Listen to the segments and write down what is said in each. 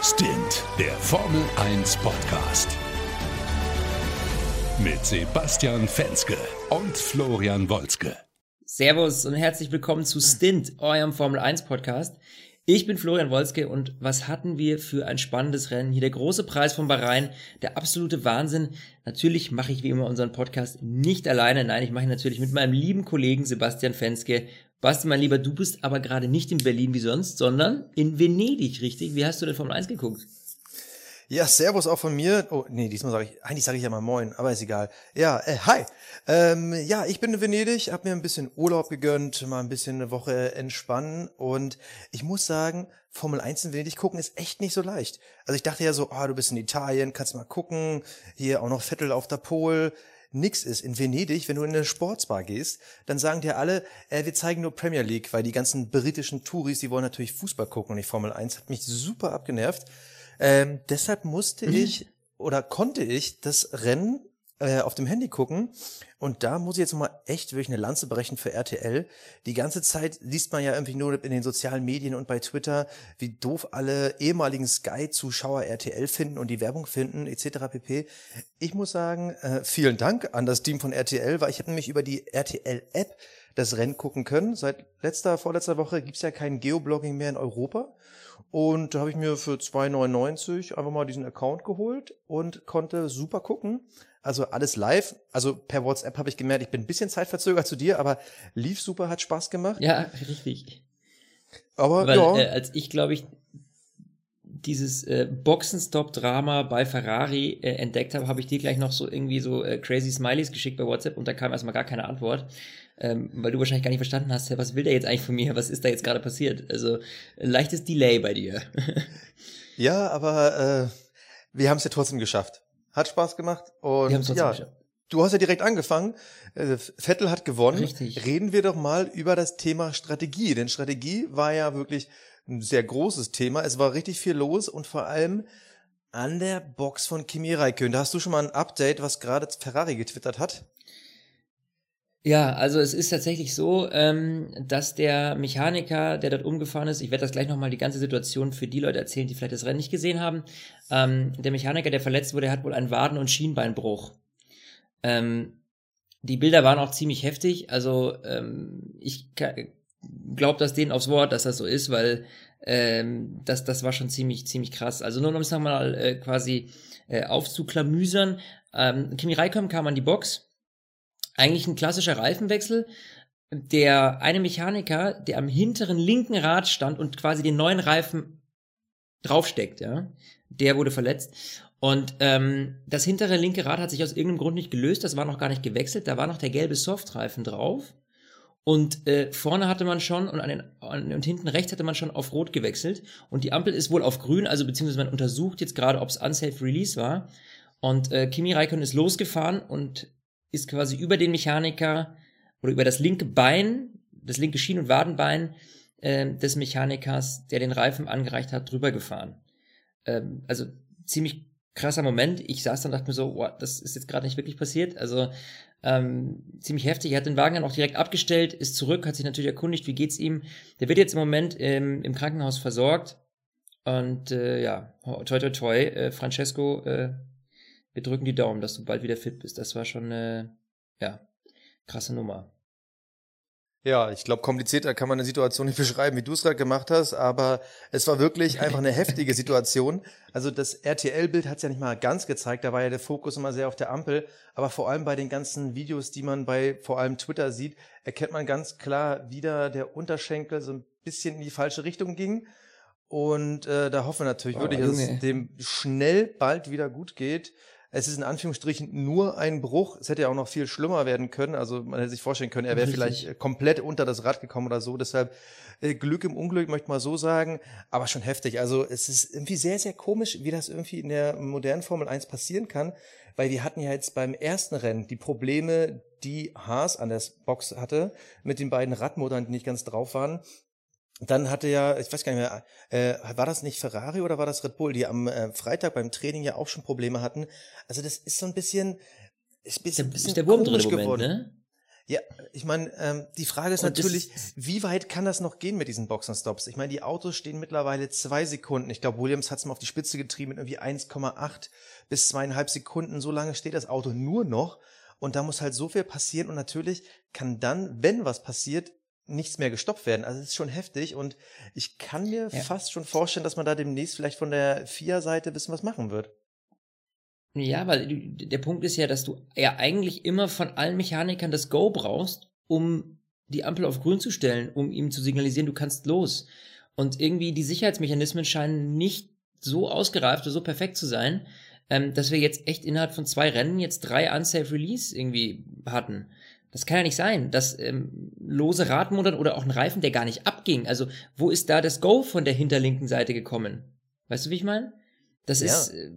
Stint, der Formel 1 Podcast. Mit Sebastian Fenske und Florian Wolzke. Servus und herzlich willkommen zu Stint, eurem Formel 1 Podcast. Ich bin Florian Wolzke und was hatten wir für ein spannendes Rennen? Hier der große Preis von Bahrain, der absolute Wahnsinn. Natürlich mache ich wie immer unseren Podcast nicht alleine. Nein, ich mache ihn natürlich mit meinem lieben Kollegen Sebastian Fenske Basti, mein Lieber, du bist aber gerade nicht in Berlin wie sonst, sondern in Venedig, richtig? Wie hast du denn Formel 1 geguckt? Ja, Servus auch von mir. Oh, nee, diesmal sage ich, eigentlich sage ich ja mal Moin, aber ist egal. Ja, äh, hi. Ähm, ja, ich bin in Venedig, habe mir ein bisschen Urlaub gegönnt, mal ein bisschen eine Woche entspannen und ich muss sagen, Formel 1 in Venedig gucken ist echt nicht so leicht. Also ich dachte ja so, ah, du bist in Italien, kannst mal gucken, hier auch noch Vettel auf der Pol nix ist. In Venedig, wenn du in eine Sportsbar gehst, dann sagen dir alle, äh, wir zeigen nur Premier League, weil die ganzen britischen Touris, die wollen natürlich Fußball gucken und nicht Formel 1, hat mich super abgenervt. Ähm, deshalb musste mhm. ich oder konnte ich das Rennen äh, auf dem Handy gucken. Und da muss ich jetzt mal echt wirklich eine Lanze brechen für RTL. Die ganze Zeit liest man ja irgendwie nur in den sozialen Medien und bei Twitter, wie doof alle ehemaligen Sky-Zuschauer RTL finden und die Werbung finden, etc. pp. Ich muss sagen, äh, vielen Dank an das Team von RTL, weil ich habe nämlich über die RTL-App das Rennen gucken können. Seit letzter, vorletzter Woche gibt's ja kein Geoblogging mehr in Europa. Und da habe ich mir für 2,99 einfach mal diesen Account geholt und konnte super gucken. Also alles live. Also per WhatsApp habe ich gemerkt, ich bin ein bisschen zeitverzögert zu dir, aber lief super, hat Spaß gemacht. Ja, richtig. Aber Weil, ja. Äh, als ich, glaube ich, dieses äh, Boxenstopp-Drama bei Ferrari äh, entdeckt habe, habe ich dir gleich noch so irgendwie so äh, crazy Smileys geschickt bei WhatsApp und da kam erstmal gar keine Antwort, ähm, weil du wahrscheinlich gar nicht verstanden hast, was will der jetzt eigentlich von mir, was ist da jetzt gerade passiert? Also leichtes Delay bei dir. ja, aber äh, wir haben es ja trotzdem geschafft. Hat Spaß gemacht und ja, geschafft. du hast ja direkt angefangen. Äh, Vettel hat gewonnen. Richtig. Reden wir doch mal über das Thema Strategie, denn Strategie war ja wirklich ein sehr großes Thema. Es war richtig viel los und vor allem an der Box von Kimi Räikkönen. Da hast du schon mal ein Update, was gerade Ferrari getwittert hat? Ja, also es ist tatsächlich so, ähm, dass der Mechaniker, der dort umgefahren ist, ich werde das gleich nochmal die ganze Situation für die Leute erzählen, die vielleicht das Rennen nicht gesehen haben. Ähm, der Mechaniker, der verletzt wurde, hat wohl einen Waden- und Schienbeinbruch. Ähm, die Bilder waren auch ziemlich heftig. Also ähm, ich glaube das denen aufs Wort, dass das so ist, weil ähm, das, das war schon ziemlich, ziemlich krass. Also nur um es nochmal äh, quasi äh, aufzuklamüsern. Ähm, Kimi Räikkönen kam an die Box eigentlich ein klassischer Reifenwechsel. Der eine Mechaniker, der am hinteren linken Rad stand und quasi den neuen Reifen draufsteckt, ja, der wurde verletzt. Und ähm, das hintere linke Rad hat sich aus irgendeinem Grund nicht gelöst, das war noch gar nicht gewechselt, da war noch der gelbe Softreifen drauf. Und äh, vorne hatte man schon und, an den, an, und hinten rechts hatte man schon auf Rot gewechselt. Und die Ampel ist wohl auf Grün, also beziehungsweise man untersucht jetzt gerade, ob es Unsafe Release war. Und äh, Kimi Raikkonen ist losgefahren und ist quasi über den Mechaniker oder über das linke Bein, das linke Schien- und Wadenbein äh, des Mechanikers, der den Reifen angereicht hat, drüber gefahren. Ähm, also ziemlich krasser Moment. Ich saß dann und dachte mir so, wow, das ist jetzt gerade nicht wirklich passiert. Also ähm, ziemlich heftig. Er hat den Wagen dann auch direkt abgestellt, ist zurück, hat sich natürlich erkundigt, wie geht's ihm. Der wird jetzt im Moment ähm, im Krankenhaus versorgt. Und äh, ja, toi toi toi, äh, Francesco äh, wir drücken die Daumen, dass du bald wieder fit bist. Das war schon eine, ja, krasse Nummer. Ja, ich glaube, komplizierter kann man eine Situation nicht beschreiben, wie du es gerade gemacht hast, aber es war wirklich einfach eine heftige Situation. Also das RTL-Bild hat es ja nicht mal ganz gezeigt, da war ja der Fokus immer sehr auf der Ampel, aber vor allem bei den ganzen Videos, die man bei vor allem Twitter sieht, erkennt man ganz klar, wie da der Unterschenkel so ein bisschen in die falsche Richtung ging. Und äh, da hoffen wir natürlich oh, wirklich, dass es dem schnell bald wieder gut geht. Es ist in Anführungsstrichen nur ein Bruch. Es hätte ja auch noch viel schlimmer werden können. Also man hätte sich vorstellen können, er wäre vielleicht komplett unter das Rad gekommen oder so. Deshalb äh, Glück im Unglück, möchte man so sagen. Aber schon heftig. Also es ist irgendwie sehr, sehr komisch, wie das irgendwie in der modernen Formel 1 passieren kann. Weil wir hatten ja jetzt beim ersten Rennen die Probleme, die Haas an der Box hatte, mit den beiden Radmodern, die nicht ganz drauf waren dann hatte ja, ich weiß gar nicht mehr, äh, war das nicht Ferrari oder war das Red Bull, die am äh, Freitag beim Training ja auch schon Probleme hatten. Also das ist so ein bisschen, ist ein bisschen, bisschen der Wurm drin geworden. Moment, ne? Ja, ich meine, ähm, die Frage ist und natürlich, wie weit kann das noch gehen mit diesen Boxenstops? Ich meine, die Autos stehen mittlerweile zwei Sekunden. Ich glaube, Williams hat es mal auf die Spitze getrieben mit irgendwie 1,8 bis zweieinhalb Sekunden. So lange steht das Auto nur noch. Und da muss halt so viel passieren. Und natürlich kann dann, wenn was passiert, nichts mehr gestoppt werden. Also es ist schon heftig und ich kann mir ja. fast schon vorstellen, dass man da demnächst vielleicht von der FIA-Seite bisschen was machen wird. Ja, weil der Punkt ist ja, dass du ja eigentlich immer von allen Mechanikern das Go brauchst, um die Ampel auf grün zu stellen, um ihm zu signalisieren, du kannst los. Und irgendwie die Sicherheitsmechanismen scheinen nicht so ausgereift oder so perfekt zu sein, ähm, dass wir jetzt echt innerhalb von zwei Rennen jetzt drei Unsafe Release irgendwie hatten. Das kann ja nicht sein, dass ähm, lose Radmodern oder auch ein Reifen, der gar nicht abging. Also, wo ist da das Go von der hinterlinken Seite gekommen? Weißt du, wie ich meine? Das ja. ist, äh,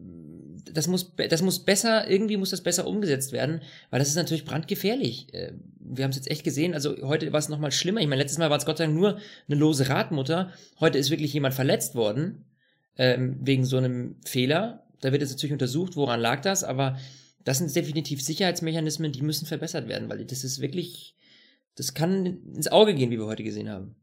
das muss, das muss besser, irgendwie muss das besser umgesetzt werden, weil das ist natürlich brandgefährlich. Äh, wir haben es jetzt echt gesehen, also heute war es nochmal schlimmer. Ich meine, letztes Mal war es Gott sei Dank nur eine lose Radmutter. Heute ist wirklich jemand verletzt worden, ähm, wegen so einem Fehler. Da wird jetzt natürlich untersucht, woran lag das, aber das sind definitiv Sicherheitsmechanismen, die müssen verbessert werden, weil das ist wirklich, das kann ins Auge gehen, wie wir heute gesehen haben.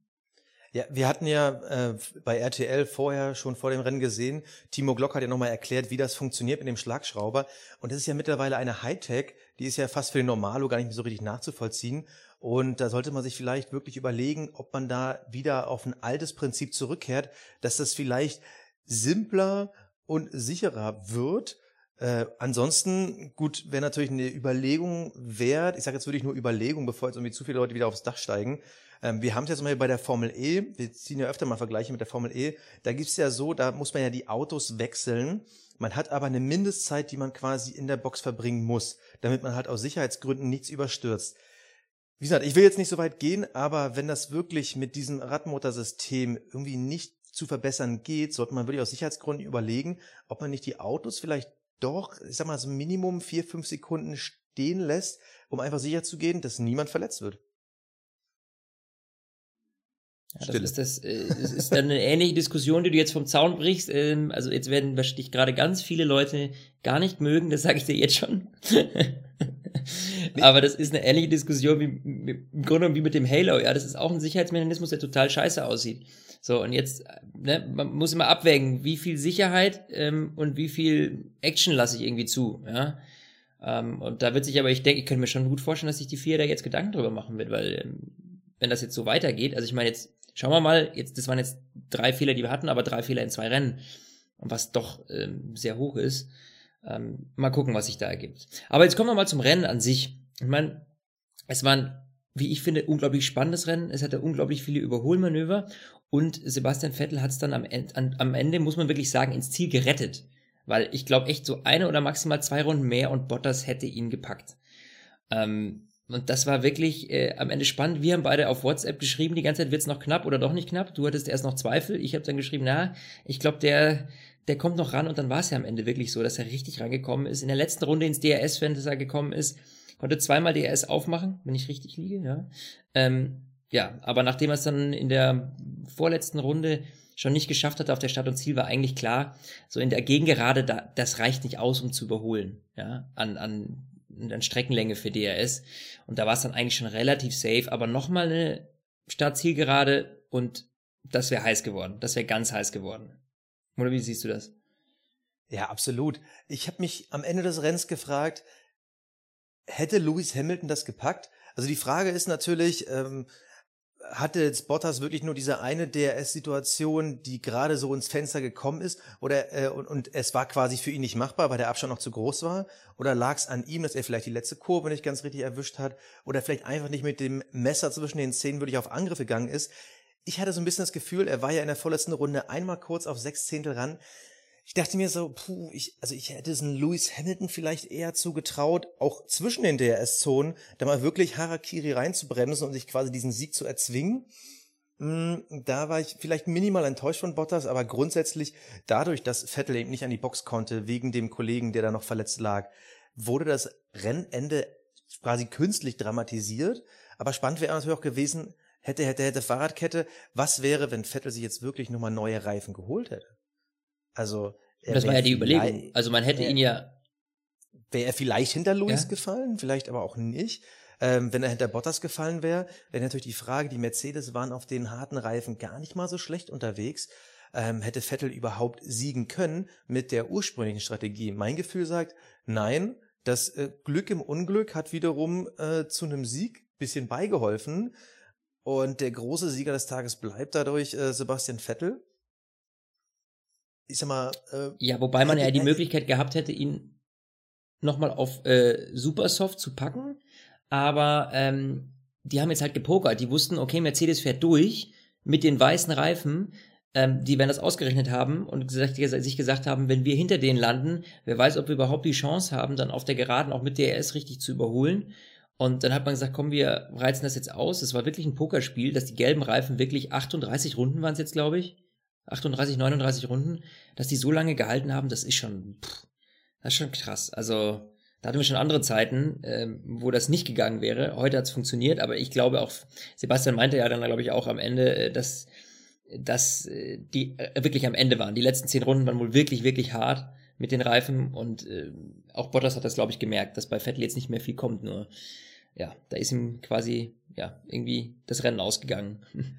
Ja, wir hatten ja äh, bei RTL vorher schon vor dem Rennen gesehen, Timo Glock hat ja nochmal erklärt, wie das funktioniert mit dem Schlagschrauber. Und das ist ja mittlerweile eine Hightech, die ist ja fast für den Normalo gar nicht mehr so richtig nachzuvollziehen. Und da sollte man sich vielleicht wirklich überlegen, ob man da wieder auf ein altes Prinzip zurückkehrt, dass das vielleicht simpler und sicherer wird äh, ansonsten, gut, wäre natürlich eine Überlegung wert. Ich sage jetzt wirklich nur Überlegung, bevor jetzt irgendwie zu viele Leute wieder aufs Dach steigen. Ähm, wir haben es jetzt mal bei der Formel E, wir ziehen ja öfter mal Vergleiche mit der Formel E, da gibt's ja so, da muss man ja die Autos wechseln. Man hat aber eine Mindestzeit, die man quasi in der Box verbringen muss, damit man halt aus Sicherheitsgründen nichts überstürzt. Wie gesagt, ich will jetzt nicht so weit gehen, aber wenn das wirklich mit diesem Radmotorsystem irgendwie nicht zu verbessern geht, sollte man wirklich aus Sicherheitsgründen überlegen, ob man nicht die Autos vielleicht doch, ich sag mal, so Minimum vier, fünf Sekunden stehen lässt, um einfach sicher zu gehen, dass niemand verletzt wird. Ja, das ist, das, äh, das ist dann eine ähnliche Diskussion, die du jetzt vom Zaun brichst. Ähm, also jetzt werden wahrscheinlich gerade ganz viele Leute gar nicht mögen, das sage ich dir jetzt schon. Aber das ist eine ähnliche Diskussion wie im Grunde wie mit dem Halo. Ja, das ist auch ein Sicherheitsmechanismus, der total scheiße aussieht. So, und jetzt, ne, man muss immer abwägen, wie viel Sicherheit ähm, und wie viel Action lasse ich irgendwie zu, ja. Ähm, und da wird sich aber, ich denke, ich könnte mir schon gut vorstellen, dass sich die vier da jetzt Gedanken drüber machen wird, weil ähm, wenn das jetzt so weitergeht, also ich meine jetzt, schauen wir mal, jetzt, das waren jetzt drei Fehler, die wir hatten, aber drei Fehler in zwei Rennen, was doch ähm, sehr hoch ist. Ähm, mal gucken, was sich da ergibt. Aber jetzt kommen wir mal zum Rennen an sich. Ich meine, es waren wie ich finde, unglaublich spannendes Rennen. Es hatte unglaublich viele Überholmanöver und Sebastian Vettel hat es dann am Ende, an, am Ende, muss man wirklich sagen, ins Ziel gerettet. Weil ich glaube echt so eine oder maximal zwei Runden mehr und Bottas hätte ihn gepackt. Ähm, und das war wirklich äh, am Ende spannend. Wir haben beide auf WhatsApp geschrieben, die ganze Zeit wird's noch knapp oder doch nicht knapp. Du hattest erst noch Zweifel. Ich habe dann geschrieben, na, ich glaube, der, der kommt noch ran. Und dann war es ja am Ende wirklich so, dass er richtig rangekommen ist. In der letzten Runde ins DRS-Fenster gekommen ist, konnte zweimal DRS aufmachen, wenn ich richtig liege, ja. Ähm, ja, aber nachdem er es dann in der vorletzten Runde schon nicht geschafft hatte auf der Start und Ziel, war eigentlich klar, so in der Gegengerade, da, das reicht nicht aus, um zu überholen, ja, an, an, an Streckenlänge für DRS. Und da war es dann eigentlich schon relativ safe, aber nochmal eine Start-Zielgerade und das wäre heiß geworden. Das wäre ganz heiß geworden. Oder wie siehst du das? Ja, absolut. Ich habe mich am Ende des Rennens gefragt, hätte Lewis Hamilton das gepackt? Also die Frage ist natürlich, ähm, hatte jetzt Bottas wirklich nur diese eine DRS-Situation, die gerade so ins Fenster gekommen ist, oder äh, und, und es war quasi für ihn nicht machbar, weil der Abstand noch zu groß war, oder lag es an ihm, dass er vielleicht die letzte Kurve nicht ganz richtig erwischt hat, oder vielleicht einfach nicht mit dem Messer zwischen den Zähnen wirklich auf Angriff gegangen ist. Ich hatte so ein bisschen das Gefühl, er war ja in der vorletzten Runde einmal kurz auf sechs Zehntel ran ich dachte mir so, puh, ich, also ich hätte es Lewis Hamilton vielleicht eher zugetraut, auch zwischen den DRS-Zonen, da mal wirklich Harakiri reinzubremsen und sich quasi diesen Sieg zu erzwingen. Hm, da war ich vielleicht minimal enttäuscht von Bottas, aber grundsätzlich dadurch, dass Vettel eben nicht an die Box konnte, wegen dem Kollegen, der da noch verletzt lag, wurde das Rennende quasi künstlich dramatisiert. Aber spannend wäre natürlich auch gewesen, hätte, hätte, hätte Fahrradkette, was wäre, wenn Vettel sich jetzt wirklich nochmal neue Reifen geholt hätte? Also das war ja die Überlegung. Also man hätte ihn ja. Wäre er vielleicht hinter Lewis ja? gefallen, vielleicht aber auch nicht. Ähm, wenn er hinter Bottas gefallen wäre, wäre natürlich die Frage, die Mercedes waren auf den harten Reifen gar nicht mal so schlecht unterwegs. Ähm, hätte Vettel überhaupt siegen können mit der ursprünglichen Strategie? Mein Gefühl sagt, nein. Das äh, Glück im Unglück hat wiederum äh, zu einem Sieg bisschen beigeholfen. Und der große Sieger des Tages bleibt dadurch äh, Sebastian Vettel. Ich sag mal. Äh, ja, wobei man ja die Möglichkeit gehabt hätte, ihn nochmal auf äh, Supersoft zu packen. Aber ähm, die haben jetzt halt gepokert. Die wussten, okay, Mercedes fährt durch mit den weißen Reifen. Ähm, die werden das ausgerechnet haben und gesagt, sich gesagt haben, wenn wir hinter denen landen, wer weiß, ob wir überhaupt die Chance haben, dann auf der Geraden auch mit DRS richtig zu überholen. Und dann hat man gesagt, komm, wir reizen das jetzt aus. Es war wirklich ein Pokerspiel, dass die gelben Reifen wirklich 38 Runden waren es jetzt, glaube ich. 38, 39 Runden, dass die so lange gehalten haben, das ist schon, pff, das ist schon krass. Also, da hatten wir schon andere Zeiten, ähm, wo das nicht gegangen wäre. Heute hat es funktioniert, aber ich glaube auch, Sebastian meinte ja dann, glaube ich, auch am Ende, äh, dass, dass äh, die äh, wirklich am Ende waren. Die letzten zehn Runden waren wohl wirklich, wirklich hart mit den Reifen und äh, auch Bottas hat das, glaube ich, gemerkt, dass bei Vettel jetzt nicht mehr viel kommt, nur ja, da ist ihm quasi, ja, irgendwie das Rennen ausgegangen.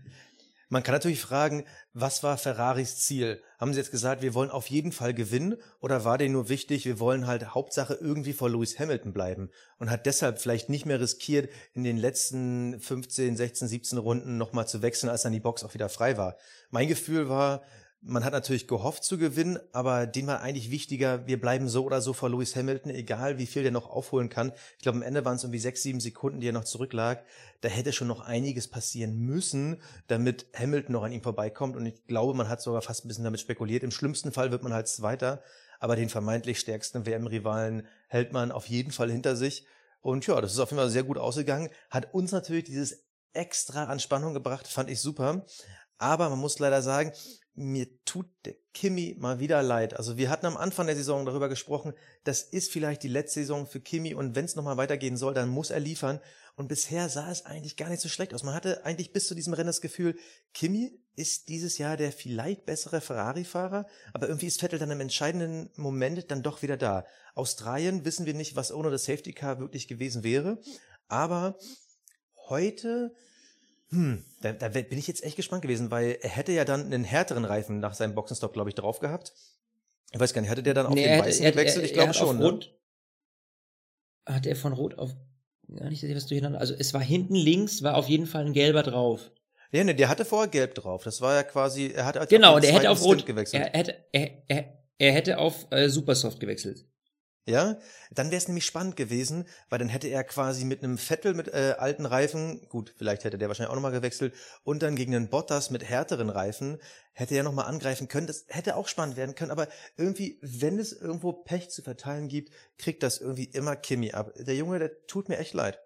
Man kann natürlich fragen, was war Ferraris Ziel? Haben sie jetzt gesagt, wir wollen auf jeden Fall gewinnen oder war denen nur wichtig, wir wollen halt Hauptsache irgendwie vor Lewis Hamilton bleiben und hat deshalb vielleicht nicht mehr riskiert, in den letzten 15, 16, 17 Runden nochmal zu wechseln, als dann die Box auch wieder frei war. Mein Gefühl war, man hat natürlich gehofft zu gewinnen, aber dem war eigentlich wichtiger, wir bleiben so oder so vor Lewis Hamilton, egal wie viel der noch aufholen kann. Ich glaube, am Ende waren es irgendwie sechs, sieben Sekunden, die er noch zurücklag. Da hätte schon noch einiges passieren müssen, damit Hamilton noch an ihm vorbeikommt. Und ich glaube, man hat sogar fast ein bisschen damit spekuliert. Im schlimmsten Fall wird man halt Zweiter, aber den vermeintlich stärksten WM-Rivalen hält man auf jeden Fall hinter sich. Und ja, das ist auf jeden Fall sehr gut ausgegangen. Hat uns natürlich dieses extra an Spannung gebracht, fand ich super. Aber man muss leider sagen, mir tut der Kimi mal wieder leid. Also wir hatten am Anfang der Saison darüber gesprochen, das ist vielleicht die letzte Saison für Kimi und wenn es nochmal weitergehen soll, dann muss er liefern. Und bisher sah es eigentlich gar nicht so schlecht aus. Man hatte eigentlich bis zu diesem Rennen das Gefühl, Kimi ist dieses Jahr der vielleicht bessere Ferrari-Fahrer, aber irgendwie ist Vettel dann im entscheidenden Moment dann doch wieder da. Australien wissen wir nicht, was ohne das Safety Car wirklich gewesen wäre, aber heute hm, da, da bin ich jetzt echt gespannt gewesen, weil er hätte ja dann einen härteren Reifen nach seinem Boxenstopp, glaube ich, drauf gehabt. Ich weiß gar nicht, hatte der dann auf nee, den weißen er, gewechselt? ich glaube schon. Ne? Rot, hat er von Rot auf gar nicht was durcheinander. Also es war hinten links, war auf jeden Fall ein gelber drauf. Ja, ne, der hatte vorher gelb drauf. Das war ja quasi, er hat als genau, der hätte auf Rot gewechselt. Er hätte, er, er, er hätte auf äh, Supersoft gewechselt. Ja, dann wäre es nämlich spannend gewesen, weil dann hätte er quasi mit einem Vettel mit äh, alten Reifen, gut, vielleicht hätte der wahrscheinlich auch nochmal gewechselt, und dann gegen einen Bottas mit härteren Reifen, hätte er nochmal angreifen können. Das hätte auch spannend werden können, aber irgendwie, wenn es irgendwo Pech zu verteilen gibt, kriegt das irgendwie immer Kimi ab. Der Junge, der tut mir echt leid.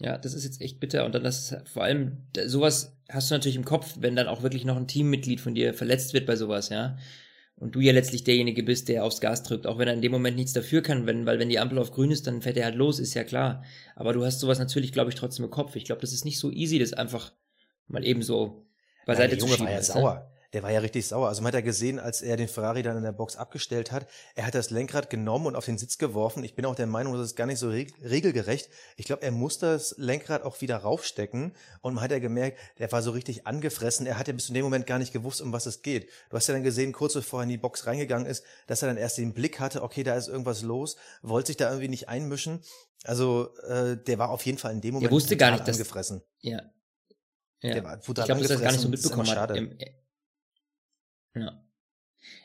Ja, das ist jetzt echt bitter. Und dann das vor allem, sowas hast du natürlich im Kopf, wenn dann auch wirklich noch ein Teammitglied von dir verletzt wird bei sowas, ja und du ja letztlich derjenige bist, der aufs Gas drückt, auch wenn er in dem Moment nichts dafür kann, wenn, weil wenn die Ampel auf grün ist, dann fährt er halt los, ist ja klar. Aber du hast sowas natürlich, glaube ich, trotzdem im Kopf. Ich glaube, das ist nicht so easy, das einfach mal eben so beiseite Nein, zu schieben. War ja sauer der war ja richtig sauer. Also man hat ja gesehen, als er den Ferrari dann in der Box abgestellt hat, er hat das Lenkrad genommen und auf den Sitz geworfen. Ich bin auch der Meinung, das ist gar nicht so regelgerecht. Ich glaube, er muss das Lenkrad auch wieder raufstecken und man hat ja gemerkt, der war so richtig angefressen. Er hat ja bis zu dem Moment gar nicht gewusst, um was es geht. Du hast ja dann gesehen, kurz bevor er in die Box reingegangen ist, dass er dann erst den Blick hatte, okay, da ist irgendwas los, wollte sich da irgendwie nicht einmischen. Also äh, der war auf jeden Fall in dem Moment er wusste gar nicht, dass, angefressen. Ja. ja. Der war ich glaube, er das gar nicht so mitbekommen hat. Ja.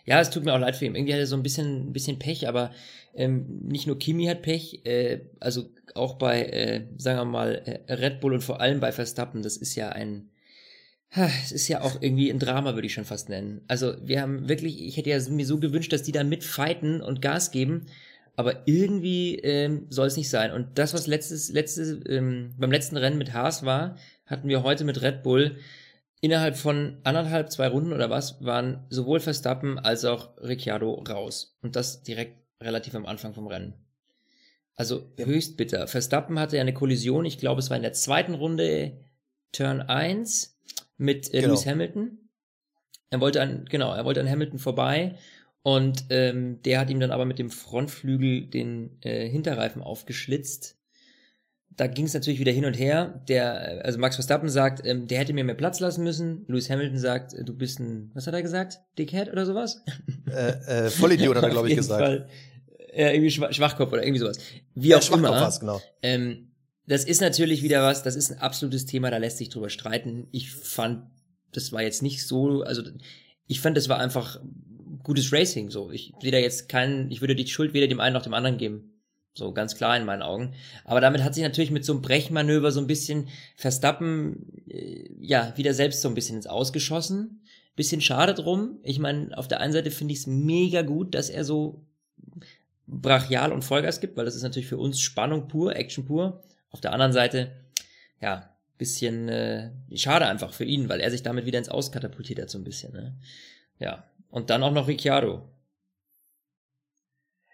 Ja, es tut mir auch leid für ihn. Irgendwie hat er so ein bisschen, ein bisschen Pech, aber ähm, nicht nur Kimi hat Pech, äh, also auch bei, äh, sagen wir mal, äh, Red Bull und vor allem bei Verstappen, das ist ja ein, es ist ja auch irgendwie ein Drama, würde ich schon fast nennen. Also wir haben wirklich, ich hätte ja mir so gewünscht, dass die da mitfighten und Gas geben, aber irgendwie ähm, soll es nicht sein. Und das, was letztes, letztes, ähm, beim letzten Rennen mit Haas war, hatten wir heute mit Red Bull Innerhalb von anderthalb, zwei Runden oder was, waren sowohl Verstappen als auch Ricciardo raus. Und das direkt relativ am Anfang vom Rennen. Also ja. höchst bitter. Verstappen hatte ja eine Kollision, ich glaube, es war in der zweiten Runde Turn 1 mit äh, genau. Lewis Hamilton. Er wollte an, genau, er wollte an Hamilton vorbei und ähm, der hat ihm dann aber mit dem Frontflügel den äh, Hinterreifen aufgeschlitzt. Da ging es natürlich wieder hin und her. Der, also Max Verstappen sagt, ähm, der hätte mir mehr Platz lassen müssen. Lewis Hamilton sagt, du bist ein, was hat er gesagt? Dickhead oder sowas? Äh, äh, Vollidiot hat er, glaube ich, gesagt. Fall. Ja, irgendwie Schwachkopf oder irgendwie sowas. Wie ja, auch immer. Was, genau. Ähm, das ist natürlich wieder was, das ist ein absolutes Thema, da lässt sich drüber streiten. Ich fand, das war jetzt nicht so, also ich fand, das war einfach gutes Racing. So, ich sehe da jetzt keinen, ich würde die Schuld weder dem einen noch dem anderen geben. So, ganz klar in meinen Augen. Aber damit hat sich natürlich mit so einem Brechmanöver so ein bisschen Verstappen, äh, ja, wieder selbst so ein bisschen ins Ausgeschossen. Bisschen schade drum. Ich meine, auf der einen Seite finde ich es mega gut, dass er so brachial und Vollgas gibt, weil das ist natürlich für uns Spannung pur, Action pur. Auf der anderen Seite, ja, bisschen äh, schade einfach für ihn, weil er sich damit wieder ins Auskatapultiert hat so ein bisschen. Ne? Ja, und dann auch noch Ricciardo.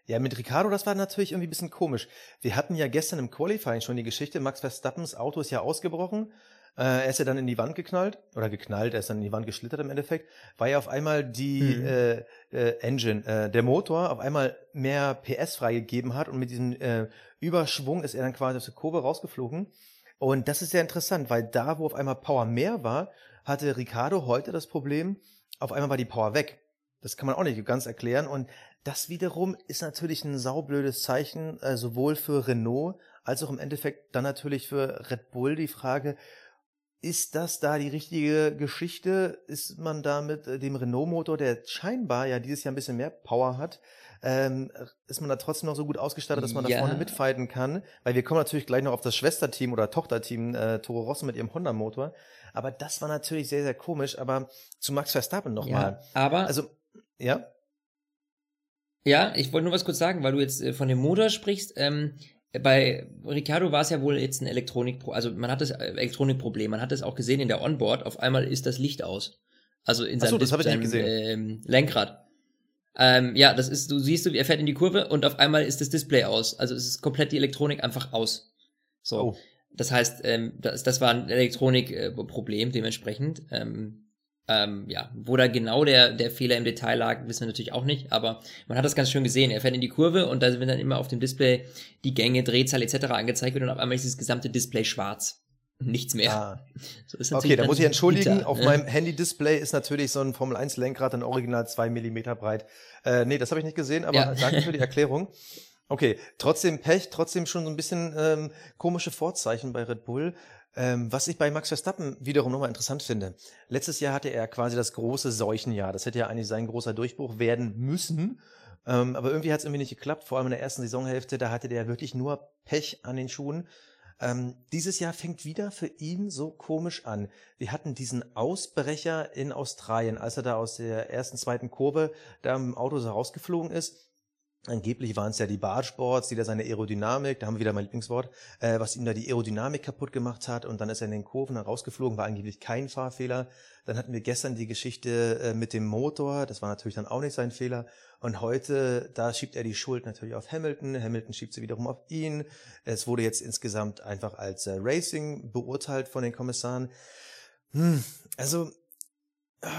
Ja, mit Ricardo, das war natürlich irgendwie ein bisschen komisch. Wir hatten ja gestern im Qualifying schon die Geschichte, Max Verstappens Auto ist ja ausgebrochen. Äh, er ist ja dann in die Wand geknallt, oder geknallt, er ist dann in die Wand geschlittert im Endeffekt, weil ja auf einmal die mhm. äh, äh, Engine, äh, der Motor auf einmal mehr PS freigegeben hat und mit diesem äh, Überschwung ist er dann quasi aus der Kurve rausgeflogen. Und das ist sehr interessant, weil da, wo auf einmal Power mehr war, hatte Ricardo heute das Problem, auf einmal war die Power weg. Das kann man auch nicht ganz erklären. Und das wiederum ist natürlich ein saublödes Zeichen, äh, sowohl für Renault als auch im Endeffekt dann natürlich für Red Bull die Frage, ist das da die richtige Geschichte? Ist man da mit äh, dem Renault-Motor, der scheinbar ja dieses Jahr ein bisschen mehr Power hat, ähm, ist man da trotzdem noch so gut ausgestattet, dass man ja. da vorne mitfighten kann? Weil wir kommen natürlich gleich noch auf das Schwesterteam oder Tochterteam äh, Toro Rosso mit ihrem Honda-Motor. Aber das war natürlich sehr, sehr komisch. Aber zu Max Verstappen nochmal. Ja, aber also ja. Ja, ich wollte nur was kurz sagen, weil du jetzt äh, von dem Motor sprichst. Ähm, bei Ricardo war es ja wohl jetzt ein Elektronik, also man hat das äh, Elektronikproblem, man hat es auch gesehen in der Onboard, auf einmal ist das Licht aus. Also in seinem, so, seinem ähm, Lenkrad. Ähm, ja, das ist, du siehst, er fährt in die Kurve und auf einmal ist das Display aus. Also es ist komplett die Elektronik einfach aus. So. Oh. Das heißt, ähm, das, das war ein Elektronikproblem äh, dementsprechend. Ähm, ähm, ja, wo da genau der, der Fehler im Detail lag, wissen wir natürlich auch nicht, aber man hat das ganz schön gesehen. Er fährt in die Kurve und da sind dann immer auf dem Display die Gänge, Drehzahl etc. angezeigt wird und auf einmal ist das gesamte Display schwarz. Nichts mehr. Ah. So okay, da muss ich entschuldigen. Bitter, auf ne? meinem Handy-Display ist natürlich so ein Formel-1-Lenkrad dann original zwei Millimeter breit. Äh, nee, das habe ich nicht gesehen, aber ja. danke für die Erklärung. Okay, trotzdem Pech, trotzdem schon so ein bisschen ähm, komische Vorzeichen bei Red Bull. Ähm, was ich bei Max Verstappen wiederum nochmal interessant finde. Letztes Jahr hatte er quasi das große Seuchenjahr. Das hätte ja eigentlich sein großer Durchbruch werden müssen. Ähm, aber irgendwie hat es irgendwie nicht geklappt. Vor allem in der ersten Saisonhälfte, da hatte der wirklich nur Pech an den Schuhen. Ähm, dieses Jahr fängt wieder für ihn so komisch an. Wir hatten diesen Ausbrecher in Australien, als er da aus der ersten, zweiten Kurve da im Auto so rausgeflogen ist. Angeblich waren es ja die Bargeboards, die da seine Aerodynamik, da haben wir wieder mein Lieblingswort, äh, was ihm da die Aerodynamik kaputt gemacht hat und dann ist er in den Kurven rausgeflogen, war angeblich kein Fahrfehler. Dann hatten wir gestern die Geschichte äh, mit dem Motor, das war natürlich dann auch nicht sein Fehler. Und heute, da schiebt er die Schuld natürlich auf Hamilton, Hamilton schiebt sie wiederum auf ihn. Es wurde jetzt insgesamt einfach als äh, Racing beurteilt von den Kommissaren. Hm, also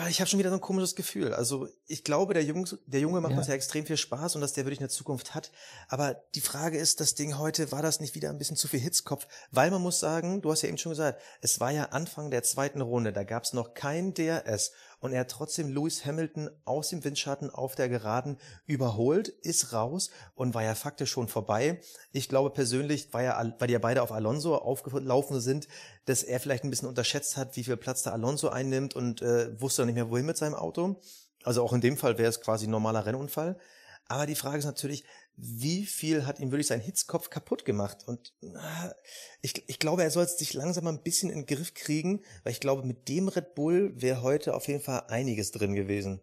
ich habe schon wieder so ein komisches Gefühl. Also ich glaube, der Junge, der Junge macht ja. uns ja extrem viel Spaß und dass der wirklich eine Zukunft hat. Aber die Frage ist, das Ding heute, war das nicht wieder ein bisschen zu viel Hitzkopf? Weil man muss sagen, du hast ja eben schon gesagt, es war ja Anfang der zweiten Runde, da gab es noch kein DRS und er hat trotzdem Lewis Hamilton aus dem Windschatten auf der Geraden überholt, ist raus und war ja faktisch schon vorbei. Ich glaube persönlich, weil, ja, weil die ja beide auf Alonso aufgelaufen sind, dass er vielleicht ein bisschen unterschätzt hat, wie viel Platz der Alonso einnimmt und äh, wusste dann nicht mehr, wohin mit seinem Auto. Also auch in dem Fall wäre es quasi ein normaler Rennunfall. Aber die Frage ist natürlich, wie viel hat ihm wirklich sein Hitzkopf kaputt gemacht? Und ich, ich glaube, er soll sich langsam mal ein bisschen in den Griff kriegen, weil ich glaube, mit dem Red Bull wäre heute auf jeden Fall einiges drin gewesen.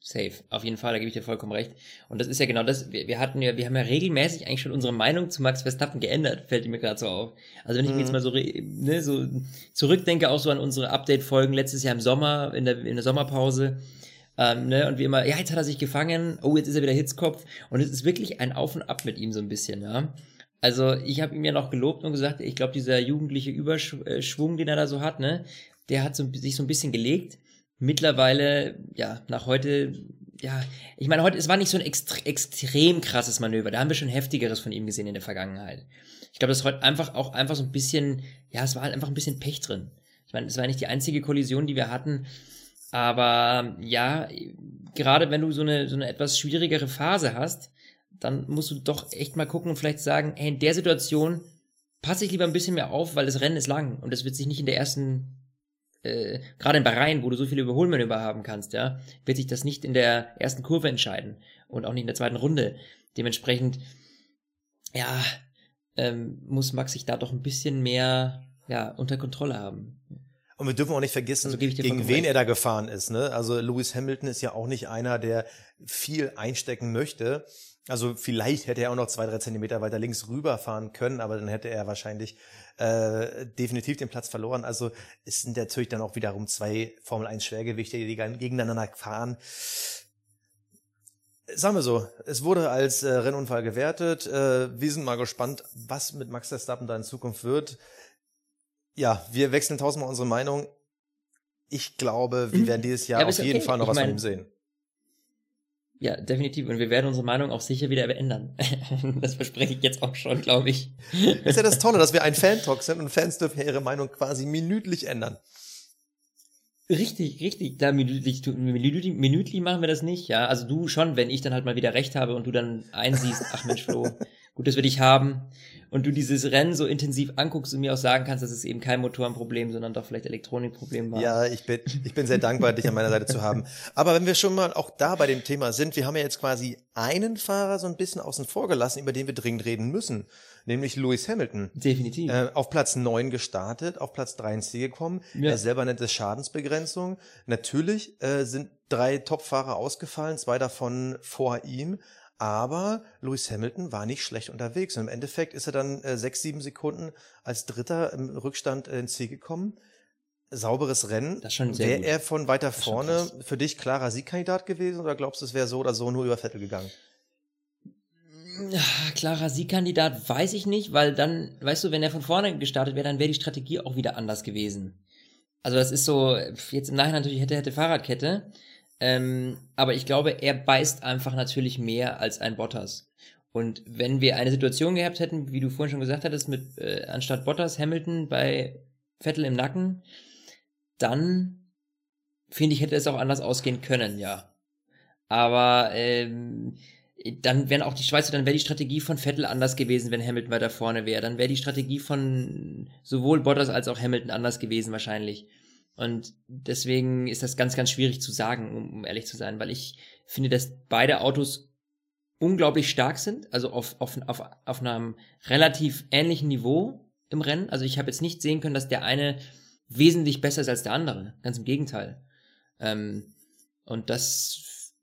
Safe, auf jeden Fall, da gebe ich dir vollkommen recht. Und das ist ja genau das, wir, wir hatten ja, wir haben ja regelmäßig eigentlich schon unsere Meinung zu Max Verstappen geändert, fällt mir gerade so auf. Also wenn ich mhm. mir jetzt mhm. mal so, ne, so zurückdenke, auch so an unsere Update-Folgen letztes Jahr im Sommer, in der, in der Sommerpause, ähm, ne, und wie immer, ja, jetzt hat er sich gefangen, oh, jetzt ist er wieder Hitzkopf. Und es ist wirklich ein Auf und Ab mit ihm so ein bisschen, ja. Also ich habe ihm ja noch gelobt und gesagt, ich glaube, dieser jugendliche Überschwung, den er da so hat, ne, der hat so, sich so ein bisschen gelegt. Mittlerweile, ja, nach heute ja, ich meine, heute, es war nicht so ein extre extrem krasses Manöver. Da haben wir schon heftigeres von ihm gesehen in der Vergangenheit. Ich glaube, das ist heute einfach auch einfach so ein bisschen, ja, es war halt einfach ein bisschen Pech drin. Ich meine, es war nicht die einzige Kollision, die wir hatten. Aber ja, gerade wenn du so eine, so eine etwas schwierigere Phase hast, dann musst du doch echt mal gucken und vielleicht sagen, hey, in der Situation passe ich lieber ein bisschen mehr auf, weil das Rennen ist lang und es wird sich nicht in der ersten äh, gerade in Bahrain, wo du so viele Überholmanöver haben kannst, ja, wird sich das nicht in der ersten Kurve entscheiden und auch nicht in der zweiten Runde. Dementsprechend, ja, ähm, muss Max sich da doch ein bisschen mehr ja, unter Kontrolle haben. Und wir dürfen auch nicht vergessen, also gegen wen er da gefahren ist. Ne? Also Lewis Hamilton ist ja auch nicht einer, der viel einstecken möchte. Also vielleicht hätte er auch noch zwei, drei Zentimeter weiter links rüberfahren können, aber dann hätte er wahrscheinlich äh, definitiv den Platz verloren. Also es sind natürlich dann auch wiederum zwei Formel 1 Schwergewichte, die gegeneinander fahren. Sagen wir so, es wurde als äh, Rennunfall gewertet. Äh, wir sind mal gespannt, was mit Max Verstappen da in Zukunft wird. Ja, wir wechseln tausendmal unsere Meinung. Ich glaube, wir mhm. werden dieses Jahr ja, auf jeden okay. Fall noch ich was mein, von ihm sehen. Ja, definitiv. Und wir werden unsere Meinung auch sicher wieder ändern. das verspreche ich jetzt auch schon, glaube ich. Das ist ja das Tolle, dass wir ein Fan-Talk sind und Fans dürfen ja ihre Meinung quasi minütlich ändern. Richtig, richtig. Da minütlich, minütlich, minütlich machen wir das nicht, ja. Also du schon, wenn ich dann halt mal wieder recht habe und du dann einsiehst, ach Mensch, Flo, gut, wir dich haben und du dieses Rennen so intensiv anguckst und mir auch sagen kannst, dass es eben kein Motorenproblem, sondern doch vielleicht Elektronikproblem war. Ja, ich bin, ich bin sehr dankbar, dich an meiner Seite zu haben. Aber wenn wir schon mal auch da bei dem Thema sind, wir haben ja jetzt quasi einen Fahrer so ein bisschen außen vor gelassen, über den wir dringend reden müssen, nämlich Lewis Hamilton. Definitiv. Äh, auf Platz neun gestartet, auf Platz drei ins Ziel gekommen. Ja. Er selber nennt es Schadensbegrenzung. Natürlich äh, sind drei Topfahrer ausgefallen, zwei davon vor ihm. Aber Lewis Hamilton war nicht schlecht unterwegs. Und im Endeffekt ist er dann äh, sechs, sieben Sekunden als Dritter im Rückstand äh, ins Ziel gekommen. Sauberes Rennen. Das schon Wäre er von weiter vorne für dich klarer Siegkandidat gewesen oder glaubst du, es wäre so oder so nur über Vettel gegangen? Klarer Siegkandidat weiß ich nicht, weil dann, weißt du, wenn er von vorne gestartet wäre, dann wäre die Strategie auch wieder anders gewesen. Also das ist so, jetzt im Nachhinein natürlich hätte, hätte Fahrradkette. Ähm, aber ich glaube, er beißt einfach natürlich mehr als ein Bottas. Und wenn wir eine Situation gehabt hätten, wie du vorhin schon gesagt hattest, mit äh, anstatt Bottas Hamilton bei Vettel im Nacken, dann finde ich, hätte es auch anders ausgehen können, ja. Aber ähm, dann wären auch die Schweizer, dann wäre die Strategie von Vettel anders gewesen, wenn Hamilton weiter vorne wäre. Dann wäre die Strategie von sowohl Bottas als auch Hamilton anders gewesen wahrscheinlich. Und deswegen ist das ganz, ganz schwierig zu sagen, um, ehrlich zu sein, weil ich finde, dass beide Autos unglaublich stark sind, also auf, auf, auf, auf einem relativ ähnlichen Niveau im Rennen. Also ich habe jetzt nicht sehen können, dass der eine wesentlich besser ist als der andere. Ganz im Gegenteil. Ähm, und das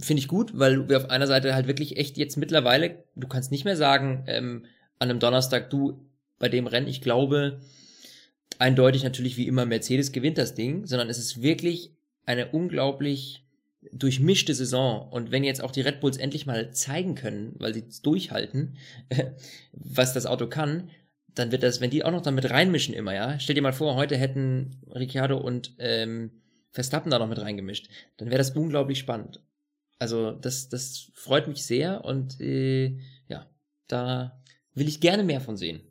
finde ich gut, weil wir auf einer Seite halt wirklich echt jetzt mittlerweile, du kannst nicht mehr sagen, ähm, an einem Donnerstag, du, bei dem Rennen, ich glaube, eindeutig natürlich wie immer Mercedes gewinnt das Ding, sondern es ist wirklich eine unglaublich durchmischte Saison. Und wenn jetzt auch die Red Bulls endlich mal zeigen können, weil sie durchhalten, was das Auto kann, dann wird das, wenn die auch noch damit reinmischen immer, ja. Stell dir mal vor, heute hätten Ricciardo und ähm, Verstappen da noch mit reingemischt, dann wäre das unglaublich spannend. Also das, das freut mich sehr und äh, ja, da will ich gerne mehr von sehen.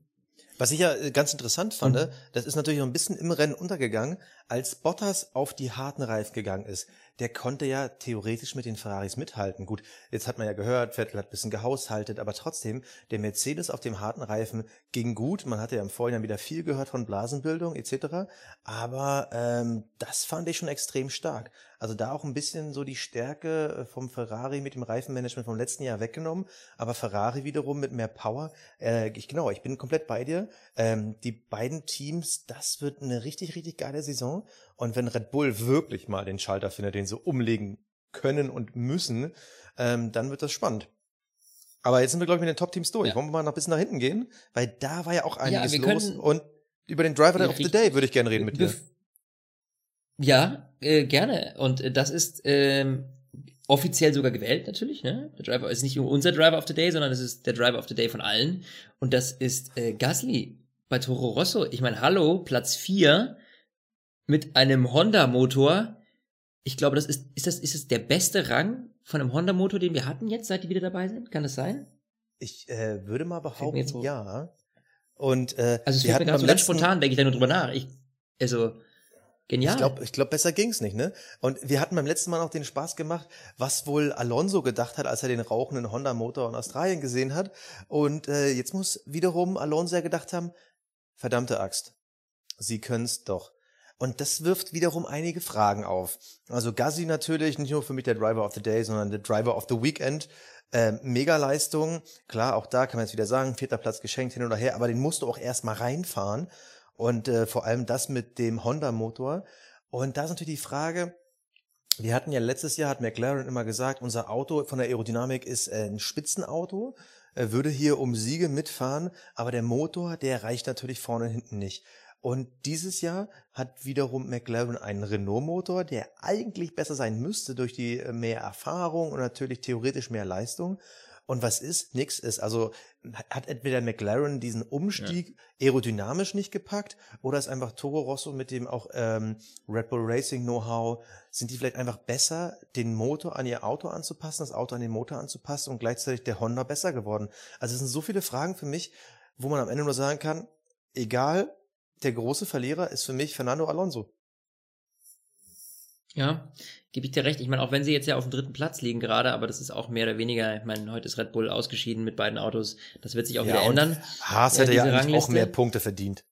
Was ich ja äh, ganz interessant fand, mhm. das ist natürlich noch ein bisschen im Rennen untergegangen, als Bottas auf die harten Reifen gegangen ist. Der konnte ja theoretisch mit den Ferraris mithalten. Gut, jetzt hat man ja gehört, Vettel hat ein bisschen gehaushaltet, aber trotzdem, der Mercedes auf dem harten Reifen ging gut. Man hatte ja im Vorhinein wieder viel gehört von Blasenbildung etc. Aber ähm, das fand ich schon extrem stark. Also da auch ein bisschen so die Stärke äh, vom Ferrari mit dem Reifenmanagement vom letzten Jahr weggenommen, aber Ferrari wiederum mit mehr Power. Äh, ich genau, ich bin komplett bei dir. Ähm, die beiden Teams, das wird eine richtig, richtig geile Saison. Und wenn Red Bull wirklich mal den Schalter findet, den sie umlegen können und müssen, ähm, dann wird das spannend. Aber jetzt sind wir, glaube ich, mit den Top-Teams durch. Ja. Wollen wir mal noch ein bisschen nach hinten gehen? Weil da war ja auch einiges ja, los. Und über den Driver of the Day würde ich gerne reden mit dir. Ja, äh, gerne. Und äh, das ist ähm, offiziell sogar gewählt natürlich. Ne? Der Driver ist nicht nur unser Driver of the Day, sondern es ist der Driver of the Day von allen. Und das ist äh, Gasly bei Toro Rosso. Ich meine, hallo, Platz 4 mit einem Honda-Motor. Ich glaube, das ist, ist das, ist das der beste Rang von einem Honda-Motor, den wir hatten jetzt, seit die wieder dabei sind? Kann das sein? Ich äh, würde mal behaupten, ja. Und äh, Also es wir mir gerade so letzten- spontan, denke ich da nur drüber nach. Ich, also, genial. Ich glaube, ich glaub, besser ging's nicht, ne? Und wir hatten beim letzten Mal noch den Spaß gemacht, was wohl Alonso gedacht hat, als er den rauchenden Honda-Motor in Australien gesehen hat. Und äh, jetzt muss wiederum Alonso ja gedacht haben, verdammte Axt, sie können's doch. Und das wirft wiederum einige Fragen auf. Also Gassi natürlich, nicht nur für mich der Driver of the Day, sondern der Driver of the Weekend. Äh, Mega-Leistung. Klar, auch da kann man jetzt wieder sagen, vierter Platz geschenkt hin oder her, aber den musst du auch erstmal reinfahren. Und äh, vor allem das mit dem Honda-Motor. Und da ist natürlich die Frage, wir hatten ja letztes Jahr, hat McLaren immer gesagt, unser Auto von der Aerodynamik ist äh, ein Spitzenauto, äh, würde hier um Siege mitfahren, aber der Motor, der reicht natürlich vorne und hinten nicht. Und dieses Jahr hat wiederum McLaren einen Renault-Motor, der eigentlich besser sein müsste durch die äh, mehr Erfahrung und natürlich theoretisch mehr Leistung. Und was ist? Nix ist. Also hat entweder McLaren diesen Umstieg aerodynamisch nicht gepackt oder ist einfach Toro Rosso mit dem auch ähm, Red Bull Racing Know-how, sind die vielleicht einfach besser, den Motor an ihr Auto anzupassen, das Auto an den Motor anzupassen und gleichzeitig der Honda besser geworden? Also es sind so viele Fragen für mich, wo man am Ende nur sagen kann, egal, der große Verlierer ist für mich Fernando Alonso. Ja, gebe ich dir recht. Ich meine, auch wenn sie jetzt ja auf dem dritten Platz liegen gerade, aber das ist auch mehr oder weniger, ich meine, heute ist Red Bull ausgeschieden mit beiden Autos. Das wird sich auch wieder und ändern. Haas Ja, hätte ja eigentlich auch mehr Punkte verdient.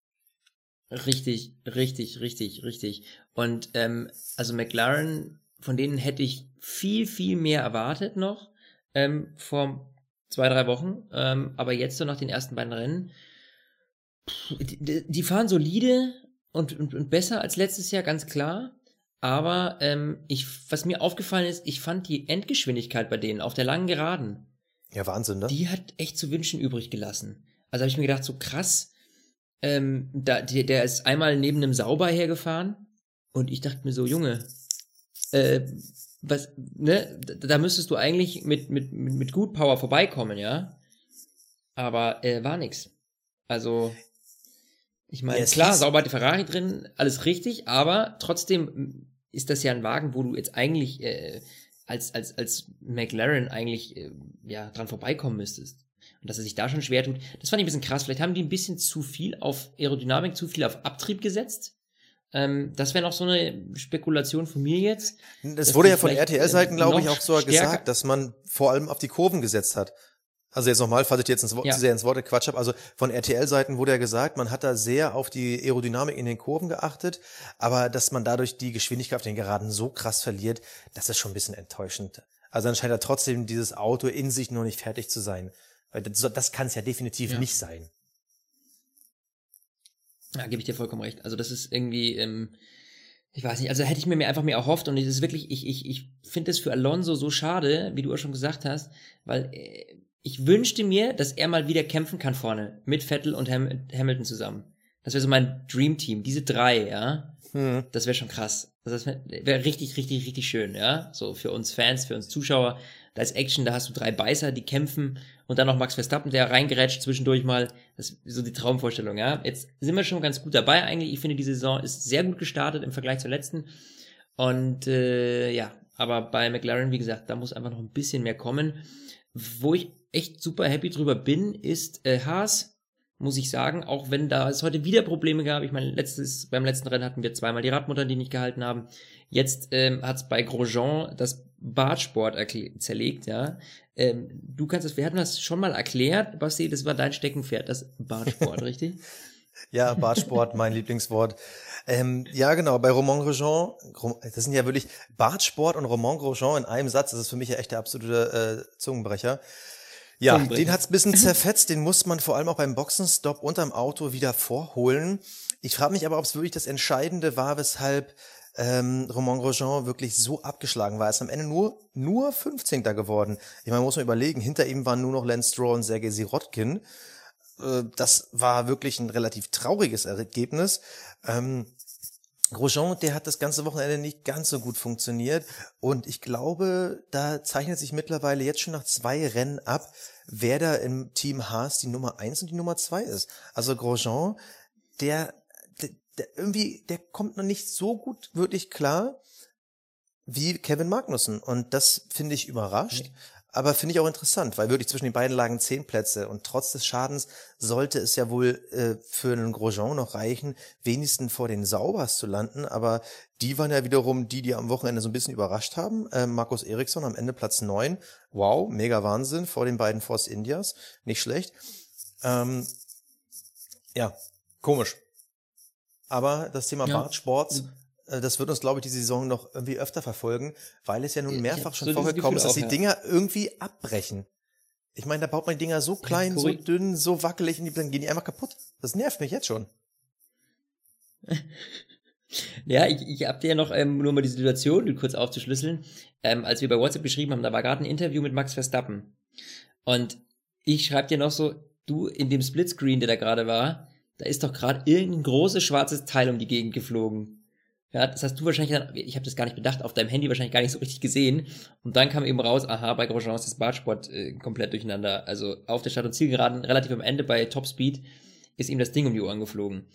Richtig, richtig, richtig, richtig. Und ähm, also McLaren, von denen hätte ich viel, viel mehr erwartet noch ähm, vor zwei, drei Wochen. Ähm, aber jetzt so nach den ersten beiden Rennen, pff, die, die- die fahren solide und, und, und besser als letztes Jahr, ganz klar. Aber ähm, ich, was mir aufgefallen ist, ich fand die Endgeschwindigkeit bei denen auf der langen Geraden, Ja, Wahnsinn, ne? die hat echt zu wünschen übrig gelassen. Also habe ich mir gedacht, so krass, ähm, da, der, der ist einmal neben einem Sauber hergefahren und ich dachte mir so, Junge, äh, was, ne, da, da müsstest du eigentlich mit, mit, mit, mit gut Power vorbeikommen, ja. Aber äh, war nix. Also, ich meine, Ja, es klar, sauber die Ferrari drin, alles richtig, aber trotzdem ist das ja ein Wagen, wo du jetzt eigentlich äh, als, als, als McLaren eigentlich äh, ja, dran vorbeikommen müsstest. Und dass er sich da schon schwer tut, das fand ich ein bisschen krass. Vielleicht haben die ein bisschen zu viel auf Aerodynamik, zu viel auf Abtrieb gesetzt. Ähm, das wäre noch so eine Spekulation von mir jetzt. Dass wurde ja von RTL-Seiten, äh, glaube ich, auch so gesagt, dass man vor allem auf die Kurven gesetzt hat. Also jetzt nochmal, falls ich dir jetzt ins, Wort- Ja. zu sehr ins Wort Quatsch habe. Also von RTL-Seiten wurde ja gesagt, man hat da sehr auf die Aerodynamik in den Kurven geachtet, aber dass man dadurch die Geschwindigkeit auf den Geraden so krass verliert, das ist schon ein bisschen enttäuschend. Also dann scheint ja trotzdem dieses Auto in sich noch nicht fertig zu sein. Weil das, das kann es ja definitiv Ja. nicht sein. Ja, gebe ich dir vollkommen recht. Also das ist irgendwie, ähm, ich weiß nicht, also hätte ich mir einfach mehr erhofft und es ist wirklich, ich, ich, ich finde es für Alonso so schade, wie du auch schon gesagt hast, weil äh, ich wünschte mir, dass er mal wieder kämpfen kann vorne mit Vettel und Ham Hamilton zusammen. Das wäre so mein Dream Team, diese drei, ja. Hm. Das wäre schon krass. Das wäre wär richtig, richtig, richtig schön, ja. So für uns Fans, für uns Zuschauer. Da ist Action, da hast du drei Beißer, die kämpfen und dann noch Max Verstappen, der reingerätscht zwischendurch mal. Das ist so die Traumvorstellung, ja. Jetzt sind wir schon ganz gut dabei eigentlich. Ich finde, die Saison ist sehr gut gestartet im Vergleich zur letzten. Und äh, ja, aber bei McLaren, wie gesagt, da muss einfach noch ein bisschen mehr kommen. Wo ich echt super happy drüber bin, ist äh, Haas muss ich sagen, auch wenn da es heute wieder Probleme gab. Ich meine, letztes, beim letzten Rennen hatten wir zweimal die Radmutter, die nicht gehalten haben. Jetzt ähm, hat es bei Grosjean das Bartsport zerlegt, ja. Ähm, du kannst das, wir hatten das schon mal erklärt, Basti, das war dein Steckenpferd, das Bartsport, richtig? Ja, Bartsport, mein Lieblingswort. Ähm, ja, genau, bei Romain Grosjean, Gro- das sind ja wirklich Bartsport und Romain Grosjean in einem Satz, das ist für mich ja echt der absolute äh, Zungenbrecher. Ja, Zungenbrecher. den hat's ein bisschen zerfetzt, den muss man vor allem auch beim Boxenstopp unterm Auto wieder vorholen. Ich frage mich aber, ob es wirklich das Entscheidende war, weshalb ähm, Romain Grosjean wirklich so abgeschlagen war. Er ist am Ende nur, nur 15. geworden. Ich meine, muss man überlegen, hinter ihm waren nur noch Lance Stroll und Sergei Sirotkin. Äh, das war wirklich ein relativ trauriges Ergebnis. Ähm, Grosjean, der hat das ganze Wochenende nicht ganz so gut funktioniert und ich glaube, da zeichnet sich mittlerweile jetzt schon nach zwei Rennen ab, wer da im Team Haas die Nummer eins und die Nummer zwei ist. Also Grosjean, der, der, der irgendwie, der kommt noch nicht so gut wirklich klar wie Kevin Magnussen. Und das finde ich überrascht. Nee. Aber finde ich auch interessant, weil wirklich zwischen den beiden lagen zehn Plätze und trotz des Schadens sollte es ja wohl äh, für einen Grosjean noch reichen, wenigstens vor den Saubers zu landen. Aber die waren ja wiederum die, die am Wochenende so ein bisschen überrascht haben. Äh, Markus Eriksson am Ende Platz neun, Wow, mega Wahnsinn vor den beiden Force Indias. Nicht schlecht. Ähm, ja, komisch. Aber das Thema ja. Bartsports das wird uns, glaube ich, die Saison noch irgendwie öfter verfolgen, weil es ja nun mehrfach schon so vorgekommen ist, dass auch, die ja. Dinger irgendwie abbrechen. Ich meine, da baut man die Dinger so klein, ja, so dünn, so wackelig und dann gehen die einfach kaputt. Das nervt mich jetzt schon. ja, ich, ich habe dir ja noch ähm, nur mal die Situation kurz aufzuschlüsseln. Ähm, als wir bei WhatsApp geschrieben haben, da war gerade ein Interview mit Max Verstappen. Und ich schreibe dir noch so, du, in dem Splitscreen, der da gerade war, da ist doch gerade irgendein großes schwarzes Teil um die Gegend geflogen. Ja, das hast du wahrscheinlich dann, ich habe das gar nicht bedacht, auf deinem Handy wahrscheinlich gar nicht so richtig gesehen. Und dann kam eben raus, aha, bei Grosjean ist das Bartsport äh, komplett durcheinander. Also auf der Stadt- und Zielgeraden, relativ am Ende bei Topspeed, ist ihm das Ding um die Ohren geflogen.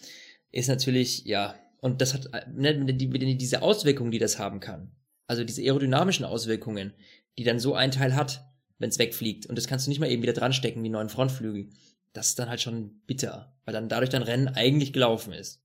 Ist natürlich, ja, und das hat, ne, die, diese Auswirkungen, die das haben kann. Also diese aerodynamischen Auswirkungen, die dann so ein Teil hat, wenn es wegfliegt. Und das kannst du nicht mal eben wieder dranstecken wie neuen Frontflügel. Das ist dann halt schon bitter, weil dann dadurch dein Rennen eigentlich gelaufen ist.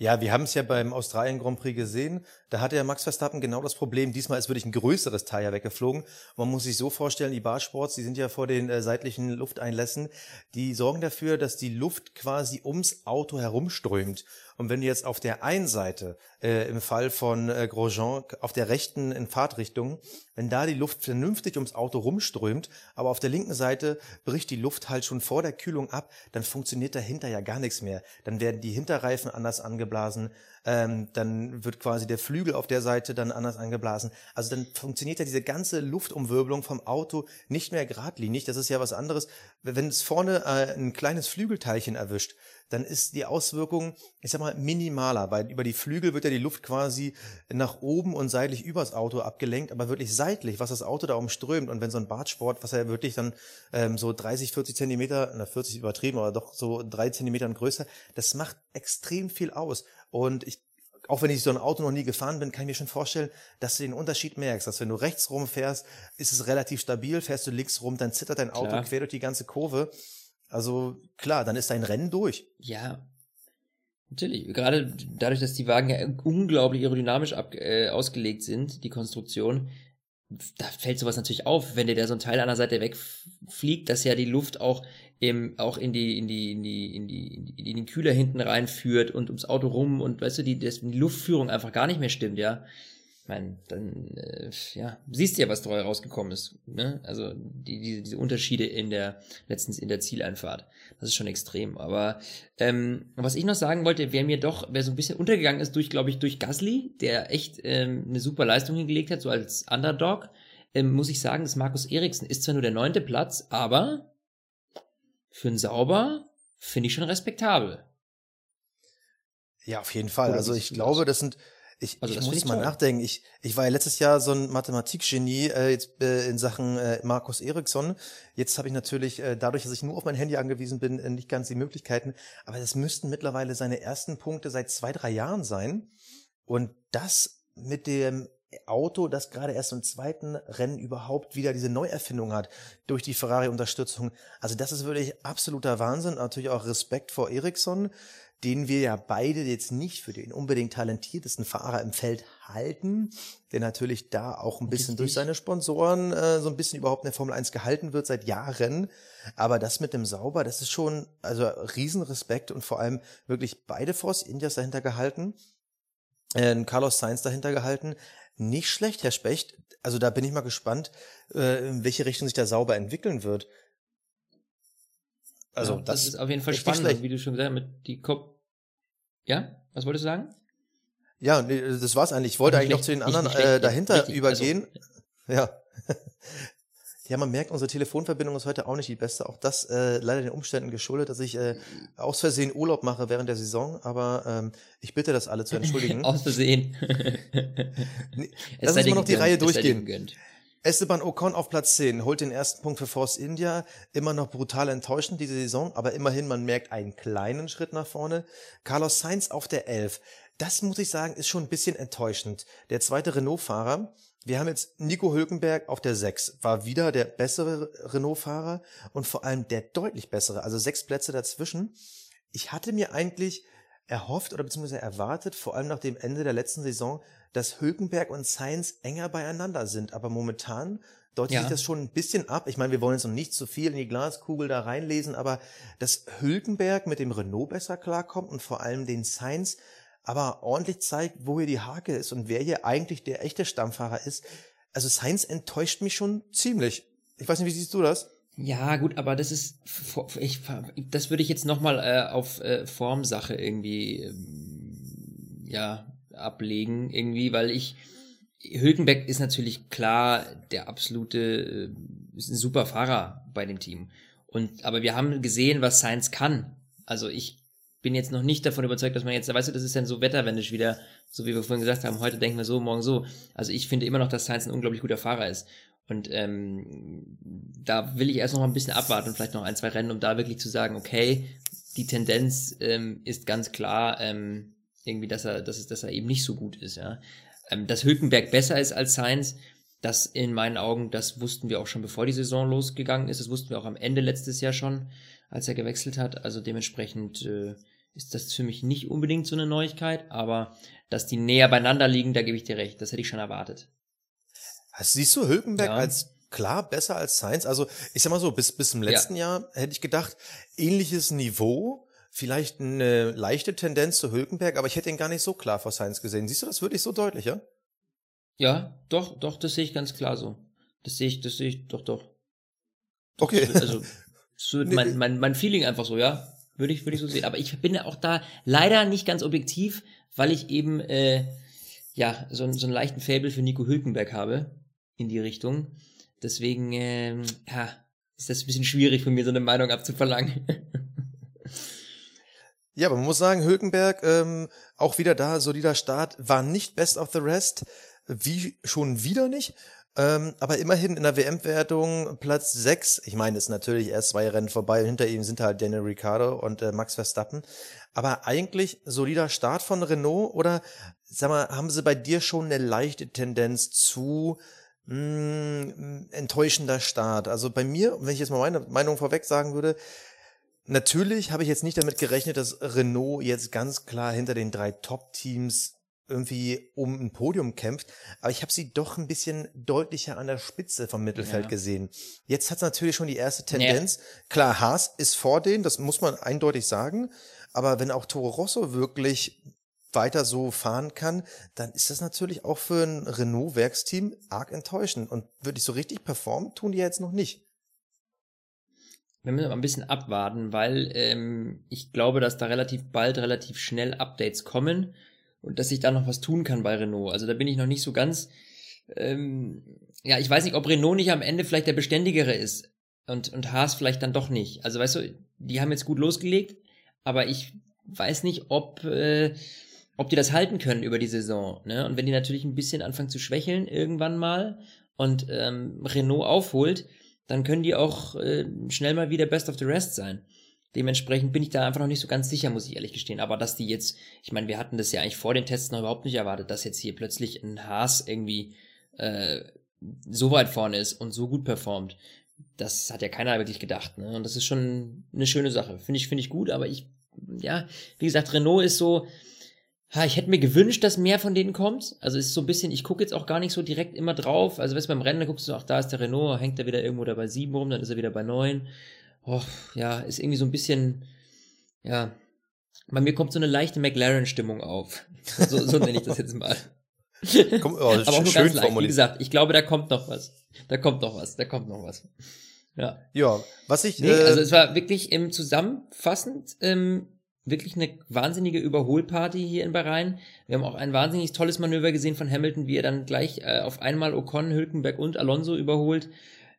Ja, wir haben es ja beim Australien Grand Prix gesehen. Da hatte ja Max Verstappen genau das Problem. Diesmal ist wirklich ein größeres Teil ja weggeflogen. Man muss sich so vorstellen, die Barsports, die sind ja vor den äh, seitlichen Lufteinlässen, die sorgen dafür, dass die Luft quasi ums Auto herumströmt. Und wenn du jetzt auf der einen Seite, äh, im Fall von äh, Grosjean, auf der rechten in Fahrtrichtung, wenn da die Luft vernünftig ums Auto rumströmt, aber auf der linken Seite bricht die Luft halt schon vor der Kühlung ab, dann funktioniert dahinter ja gar nichts mehr. Dann werden die Hinterreifen anders angeblasen, ähm, dann wird quasi der Flügel auf der Seite dann anders angeblasen. Also dann funktioniert ja diese ganze Luftumwirbelung vom Auto nicht mehr geradlinig. Das ist ja was anderes. Wenn es vorne äh, ein kleines Flügelteilchen erwischt, dann ist die Auswirkung, ich sag mal, minimaler, weil über die Flügel wird ja die Luft quasi nach oben und seitlich übers Auto abgelenkt, aber wirklich seitlich, was das Auto da umströmt. Und wenn so ein Bartsport, was ja wirklich dann ähm, so 30, 40 Zentimeter, na 40 übertrieben, aber doch so drei Zentimetern größer, das macht extrem viel aus. Und ich auch wenn ich so ein Auto noch nie gefahren bin, kann ich mir schon vorstellen, dass du den Unterschied merkst. Dass wenn du rechts rum fährst, ist es relativ stabil. Fährst du links rum, dann zittert dein Auto Klar. quer durch die ganze Kurve. Also klar, dann ist dein Rennen durch. Ja, natürlich. Gerade dadurch, dass die Wagen ja unglaublich aerodynamisch ab, äh, ausgelegt sind, die Konstruktion, da fällt sowas natürlich auf, wenn dir da so ein Teil an der Seite wegfliegt, dass ja die Luft auch im, auch in die, in die, in die, in die, in den Kühler hinten reinführt und ums Auto rum und weißt du, die, die Luftführung einfach gar nicht mehr stimmt, ja. Ich meine, dann, äh, ja, siehst du ja, was dabei rausgekommen ist, ne? Also, die, die, diese Unterschiede in der, letztens in der Zieleinfahrt. Das ist schon extrem. Aber, ähm, was ich noch sagen wollte, wer mir doch, wer so ein bisschen untergegangen ist durch, glaube ich, durch Gasly, der echt, ähm, eine super Leistung hingelegt hat, so als Underdog, ähm, muss ich sagen, dass Markus Eriksen ist zwar nur der neunte Platz, aber für einen Sauber finde ich schon respektabel. Ja, auf jeden Fall. Also ich glaube, das sind, ich, also ich muss mal toll. nachdenken. Ich, ich war ja letztes Jahr so ein Mathematikgenie äh, jetzt, äh, in Sachen äh, Markus Eriksson. Jetzt habe ich natürlich, äh, dadurch, dass ich nur auf mein Handy angewiesen bin, äh, nicht ganz die Möglichkeiten. Aber das müssten mittlerweile seine ersten Punkte seit zwei, drei Jahren sein. Und das mit dem Auto, das gerade erst im zweiten Rennen überhaupt wieder diese Neuerfindung hat durch die Ferrari-Unterstützung. Also das ist wirklich absoluter Wahnsinn. Natürlich auch Respekt vor Ericsson, den wir ja beide jetzt nicht für den unbedingt talentiertesten Fahrer im Feld halten, der natürlich da auch ein bisschen Richtig. durch seine Sponsoren äh, so ein bisschen überhaupt in der Formel 1 gehalten wird seit Jahren. Aber das mit dem Sauber, das ist schon, also Riesenrespekt und vor allem wirklich beide Force Indias dahinter gehalten. Äh, Carlos Sainz dahinter gehalten. Nicht schlecht, Herr Specht. Also da bin ich mal gespannt, äh, in welche Richtung sich der Sauber entwickeln wird. Also ja, das, das, ist auf jeden Fall spannend, wie du schon gesagt hast, mit die Kopf. Ja, was wolltest du sagen? Ja, nee, das war's eigentlich. Ich wollte eigentlich noch zu den anderen äh, dahinter richtig, übergehen. Also, ja. Ja, man merkt, unsere Telefonverbindung ist heute auch nicht die beste. Auch das äh, leider den Umständen geschuldet, dass ich äh, aus Versehen Urlaub mache während der Saison. Aber ähm, ich bitte das alle zu entschuldigen. aus Versehen. nee, lass uns mal noch die Reihe durchgehen. Esteban Ocon auf Platz 10 holt den ersten Punkt für Force India. Immer noch brutal enttäuschend diese Saison, aber immerhin, man merkt einen kleinen Schritt nach vorne. Carlos Sainz auf der 11. das muss ich sagen, ist schon ein bisschen enttäuschend. Der zweite Renault-Fahrer, wir haben jetzt Nico Hülkenberg auf der 6, war wieder der bessere Renault-Fahrer und vor allem der deutlich bessere, also sechs Plätze dazwischen. Ich hatte mir eigentlich erhofft oder beziehungsweise erwartet, vor allem nach dem Ende der letzten Saison, dass Hülkenberg und Sainz enger beieinander sind. Aber momentan deutet ja. sich das schon ein bisschen ab. Ich meine, wir wollen jetzt noch nicht zu viel in die Glaskugel da reinlesen, aber dass Hülkenberg mit dem Renault besser klarkommt und vor allem den Sainz aber ordentlich zeigt, wo hier die Hake ist und wer hier eigentlich der echte Stammfahrer ist. Also Sainz enttäuscht mich schon ziemlich. Ich weiß nicht, wie siehst du das? Ja, gut, aber das ist, ich, das würde ich jetzt nochmal äh, auf äh, Formsache irgendwie, ähm, ja, ablegen, irgendwie, weil ich, Hülkenberg ist natürlich klar der absolute, äh, ist ein super Fahrer bei dem Team. Und, aber wir haben gesehen, was Sainz kann. Also ich bin jetzt noch nicht davon überzeugt, dass man jetzt, weißt du, das ist dann so wetterwendisch wieder, so wie wir vorhin gesagt haben, heute denken wir so, morgen so. Also ich finde immer noch, dass Sainz ein unglaublich guter Fahrer ist. Und ähm, da will ich erst noch mal ein bisschen abwarten, vielleicht noch ein, zwei Rennen, um da wirklich zu sagen, okay, die Tendenz ähm, ist ganz klar, ähm, irgendwie, dass er, dass dass er eben nicht so gut ist, ja. Ähm, dass Hülkenberg besser ist als Sainz, das in meinen Augen, das wussten wir auch schon bevor die Saison losgegangen ist, das wussten wir auch am Ende letztes Jahr schon als er gewechselt hat. Also dementsprechend äh, ist das für mich nicht unbedingt so eine Neuigkeit, aber dass die näher beieinander liegen, da gebe ich dir recht. Das hätte ich schon erwartet. Siehst du Hülkenberg ja. als klar besser als Sainz? Also ich sag mal so, bis, bis zum letzten ja. Jahr hätte ich gedacht, ähnliches Niveau, vielleicht eine leichte Tendenz zu Hülkenberg, aber ich hätte ihn gar nicht so klar vor Sainz gesehen. Siehst du das wirklich so deutlich, ja? Ja, doch, doch, das sehe ich ganz klar so. Das sehe ich, das sehe ich, doch, doch. Okay. Also so nee, mein, mein, mein Feeling einfach so, ja. Würde ich, würde ich so sehen. Aber ich bin ja auch da leider nicht ganz objektiv, weil ich eben äh, ja so, so einen leichten Fable für Nico Hülkenberg habe in die Richtung. Deswegen ähm, ja, ist das ein bisschen schwierig für mir, so eine Meinung abzuverlangen. ja, aber man muss sagen, Hülkenberg, ähm, auch wieder da, solider Start, war nicht best of the rest. Wie schon wieder nicht. Ähm, aber immerhin in der WM-Wertung Platz 6. Ich meine, es ist natürlich erst zwei Rennen vorbei hinter ihm sind halt Daniel Ricciardo und äh, Max Verstappen. Aber eigentlich solider Start von Renault oder sag mal, haben sie bei dir schon eine leichte Tendenz zu mh, mm, enttäuschender Start? Also bei mir, wenn ich jetzt mal meine Meinung vorweg sagen würde, Natürlich habe ich jetzt nicht damit gerechnet, dass Renault jetzt ganz klar hinter den drei Top-Teams irgendwie um ein Podium kämpft, aber ich habe sie doch ein bisschen deutlicher an der Spitze vom Mittelfeld ja. gesehen. Jetzt hat es natürlich schon die erste Tendenz. Ja. Klar, Haas ist vor denen, das muss man eindeutig sagen, aber wenn auch Toro Rosso wirklich weiter so fahren kann, dann ist das natürlich auch für ein Renault-Werksteam arg enttäuschend. Und wirklich so richtig performen tun die jetzt noch nicht. Wir müssen aber ein bisschen abwarten, weil ähm, ich glaube, dass da relativ bald, relativ schnell Updates kommen und dass ich da noch was tun kann bei Renault. Also da bin ich noch nicht so ganz. Ähm, ja, ich weiß nicht, ob Renault nicht am Ende vielleicht der beständigere ist und, und Haas vielleicht dann doch nicht. Also weißt du, die haben jetzt gut losgelegt, aber ich weiß nicht, ob, äh, ob die das halten können über die Saison. Ne? Und wenn die natürlich ein bisschen anfangen zu schwächeln irgendwann mal und ähm, Renault aufholt, dann können die auch äh, schnell mal wieder Best of the Rest sein. Dementsprechend bin ich da einfach noch nicht so ganz sicher, muss ich ehrlich gestehen. Aber dass die jetzt, ich meine, wir hatten das ja eigentlich vor den Tests noch überhaupt nicht erwartet, dass jetzt hier plötzlich ein Haas irgendwie äh, so weit vorne ist und so gut performt. Das hat ja keiner wirklich gedacht. Ne? Und das ist schon eine schöne Sache. Finde ich, finde ich gut, aber ich, ja, wie gesagt, Renault ist so, ha, ich hätte mir gewünscht, dass mehr von denen kommt. Also es ist so ein bisschen, ich gucke jetzt auch gar nicht so direkt immer drauf. Also weißt du, beim Rennen, da guckst du, ach, da ist der Renault, hängt er wieder irgendwo da bei sieben rum, dann ist er wieder bei neun oh, ja, ist irgendwie so ein bisschen, ja, bei mir kommt so eine leichte McLaren-Stimmung auf. So, so nenne ich das jetzt mal. Komm, oh, Aber auch nur ganz leicht. Wie gesagt, ich glaube, da kommt noch was. Da kommt noch was. Da kommt noch was. Ja. Ja, was ich. Nee, äh, also es war wirklich im zusammenfassend ähm, wirklich eine wahnsinnige Überholparty hier in Bahrain. Wir haben auch ein wahnsinnig tolles Manöver gesehen von Hamilton, wie er dann gleich äh, auf einmal Ocon, Hülkenberg und Alonso überholt.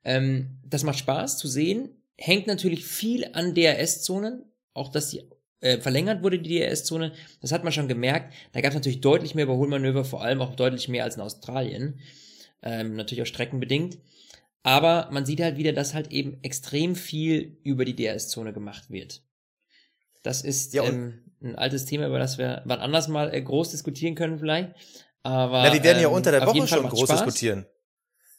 Ähm, das macht Spaß zu sehen hängt natürlich viel an DRS-Zonen, auch dass die äh, verlängert wurde, die DRS-Zone. Das hat man schon gemerkt. Da gab es natürlich deutlich mehr Überholmanöver, vor allem auch deutlich mehr als in Australien. Ähm, natürlich auch streckenbedingt. Aber man sieht halt wieder, dass halt eben extrem viel über die DRS-Zone gemacht wird. Das ist ja, ähm, ein altes Thema, über das wir wann anders mal äh, groß diskutieren können vielleicht. Aber, Na, wir werden ja ähm, unter der Woche schon groß Spaß. diskutieren.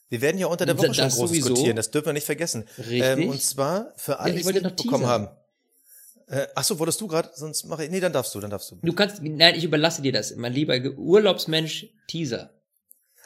Wir werden ja unter der Woche das schon groß sowieso. diskutieren, das dürfen wir nicht vergessen. Richtig. Ähm, und zwar für alle, ja, die es mitbekommen haben. Äh, ach so, wolltest du gerade, sonst mache ich, nee, dann darfst du, dann darfst du. Du kannst, nein, ich überlasse dir das, mein lieber Urlaubsmensch Teaser.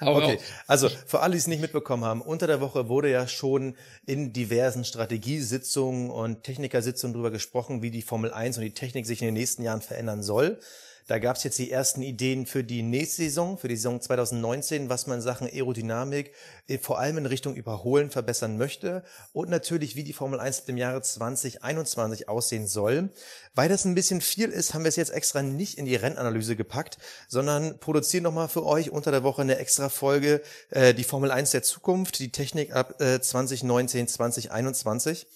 Hau okay, raus. also für alle, die es nicht mitbekommen haben, unter der Woche wurde ja schon in diversen Strategiesitzungen und Technikersitzungen darüber gesprochen, wie die Formel 1 und die Technik sich in den nächsten Jahren verändern soll. Da gab es jetzt die ersten Ideen für die nächste Saison, für die Saison 2019, was man Sachen Aerodynamik äh, vor allem in Richtung Überholen verbessern möchte und natürlich, wie die Formel 1 im Jahre 2021 aussehen soll. Weil das ein bisschen viel ist, haben wir es jetzt extra nicht in die Rennanalyse gepackt, sondern produzieren nochmal für euch unter der Woche eine extra Folge, äh, die Formel 1 der Zukunft, die Technik ab äh, 2019, 2021.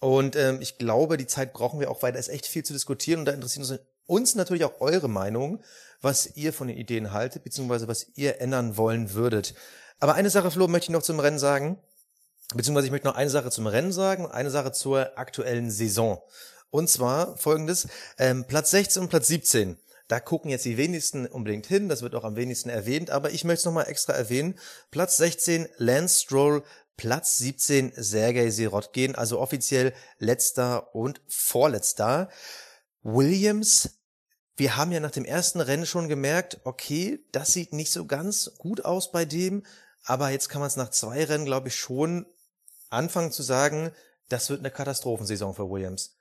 Und ähm, ich glaube, die Zeit brauchen wir auch, weil da ist echt viel zu diskutieren und da interessieren uns uns natürlich auch eure Meinung, was ihr von den Ideen haltet, beziehungsweise was ihr ändern wollen würdet. Aber eine Sache, Flo, möchte ich noch zum Rennen sagen. Beziehungsweise ich möchte noch eine Sache zum Rennen sagen und eine Sache zur aktuellen Saison. Und zwar folgendes, ähm, Platz 16 und Platz 17. Da gucken jetzt die wenigsten unbedingt hin, das wird auch am wenigsten erwähnt, aber ich möchte es nochmal extra erwähnen. Platz 16 Lance Stroll, Platz 17 Sergei Sirotkin, also offiziell letzter und vorletzter. Williams, wir haben ja nach dem ersten Rennen schon gemerkt, okay, das sieht nicht so ganz gut aus bei dem, aber jetzt kann man es nach zwei Rennen, glaube ich, schon anfangen zu sagen, das wird eine Katastrophensaison für Williams.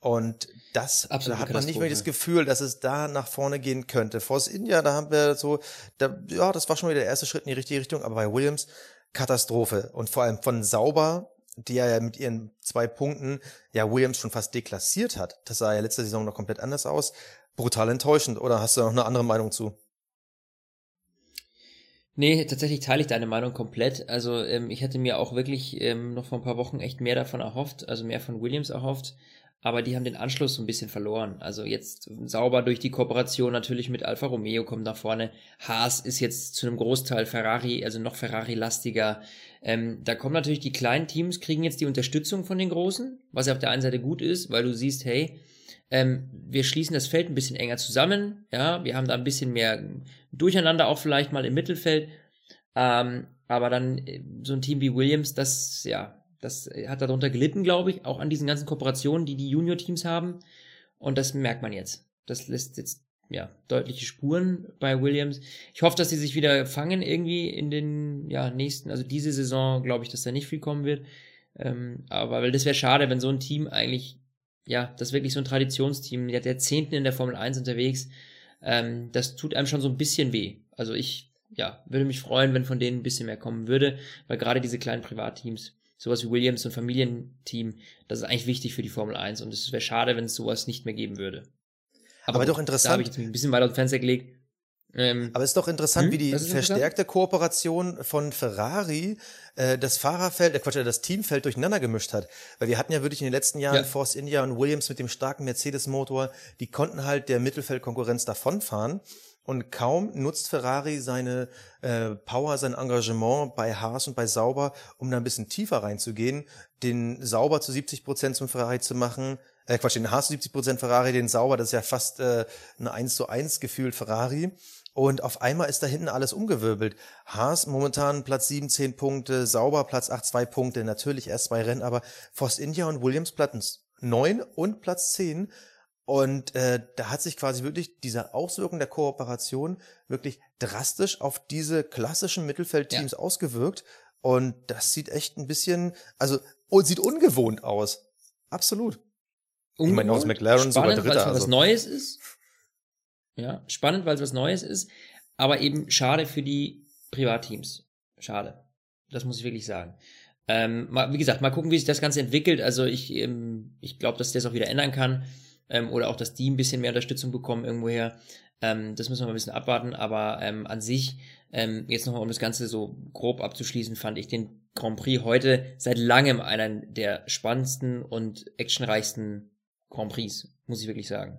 Und das, Absolute da hat man nicht mehr das Gefühl, dass es da nach vorne gehen könnte. Force India, da haben wir so, da, ja, das war schon wieder der erste Schritt in die richtige Richtung, aber bei Williams Katastrophe. Und vor allem von sauber die ja mit ihren zwei Punkten ja Williams schon fast deklassiert hat. Das sah ja letzte Saison noch komplett anders aus. Brutal enttäuschend. Oder hast du noch eine andere Meinung zu? Nee, tatsächlich teile ich deine Meinung komplett. Also ähm, ich hätte mir auch wirklich ähm, noch vor ein paar Wochen echt mehr davon erhofft, also mehr von Williams erhofft. Aber die haben den Anschluss so ein bisschen verloren. Also jetzt sauber durch die Kooperation natürlich mit Alfa Romeo kommt nach vorne. Haas ist jetzt zu einem Großteil Ferrari, also noch Ferrari-lastiger. Ähm, da kommen natürlich die kleinen Teams, kriegen jetzt die Unterstützung von den Großen, was ja auf der einen Seite gut ist, weil du siehst, hey, ähm, wir schließen das Feld ein bisschen enger zusammen, ja, wir haben da ein bisschen mehr Durcheinander auch vielleicht mal im Mittelfeld, ähm, aber dann äh, so ein Team wie Williams, das, ja, das hat darunter gelitten, glaube ich, auch an diesen ganzen Kooperationen, die die Junior-Teams haben und das merkt man jetzt. Das lässt jetzt ja, deutliche Spuren bei Williams. Ich hoffe, dass sie sich wieder fangen irgendwie in den ja, nächsten, also diese Saison glaube ich, dass da nicht viel kommen wird. Ähm, aber weil das wäre schade, wenn so ein Team eigentlich, ja, das wirklich so ein Traditionsteam, der, der Zehnten in der Formel 1 unterwegs, ähm, das tut einem schon so ein bisschen weh. Also ich, ja, würde mich freuen, wenn von denen ein bisschen mehr kommen würde, weil gerade diese kleinen Privatteams, sowas wie Williams und Familienteam, das ist eigentlich wichtig für die Formel 1 und es wäre schade, wenn es sowas nicht mehr geben würde. Aber, aber doch interessant. Da habe ich jetzt ein bisschen weiter auf Fenster gelegt. Ähm, aber es ist doch interessant, hm, wie die verstärkte Kooperation von Ferrari äh, das Fahrerfeld, äh Quatsch, das Teamfeld durcheinander gemischt hat. Weil wir hatten ja wirklich in den letzten Jahren ja. Force India und Williams mit dem starken Mercedes-Motor, die konnten halt der Mittelfeldkonkurrenz davonfahren. Und kaum nutzt Ferrari seine äh, Power, sein Engagement bei Haas und bei Sauber, um da ein bisschen tiefer reinzugehen, den Sauber zu 70 Prozent zum Ferrari zu machen, äh, Quatsch, den Haas 70 Prozent Ferrari, den Sauber, das ist ja fast äh, ein 1 zu 1 gefühlt Ferrari. Und auf einmal ist da hinten alles umgewirbelt. Haas momentan Platz 7, 10 Punkte, Sauber Platz 8, 2 Punkte, natürlich erst zwei Rennen, aber Force India und Williams Platz 9 und Platz 10. Und äh, da hat sich quasi wirklich diese Auswirkung der Kooperation wirklich drastisch auf diese klassischen Mittelfeldteams ja. ausgewirkt. Und das sieht echt ein bisschen, also sieht ungewohnt aus. Absolut. Ungewohnt, ich meine, aus McLaren spannend, sogar Dritter. Weil es also. was Neues ist. Ja, spannend, weil es was Neues ist, aber eben schade für die Privatteams. Schade. Das muss ich wirklich sagen. Ähm, mal, wie gesagt, mal gucken, wie sich das Ganze entwickelt. Also ich, ähm, ich glaube, dass das auch wieder ändern kann. Ähm, oder auch, dass die ein bisschen mehr Unterstützung bekommen irgendwoher. Ähm, das müssen wir mal ein bisschen abwarten. Aber ähm, an sich, ähm, jetzt nochmal, um das Ganze so grob abzuschließen, fand ich den Grand Prix heute seit langem einen der spannendsten und actionreichsten Grand Prix, muss ich wirklich sagen.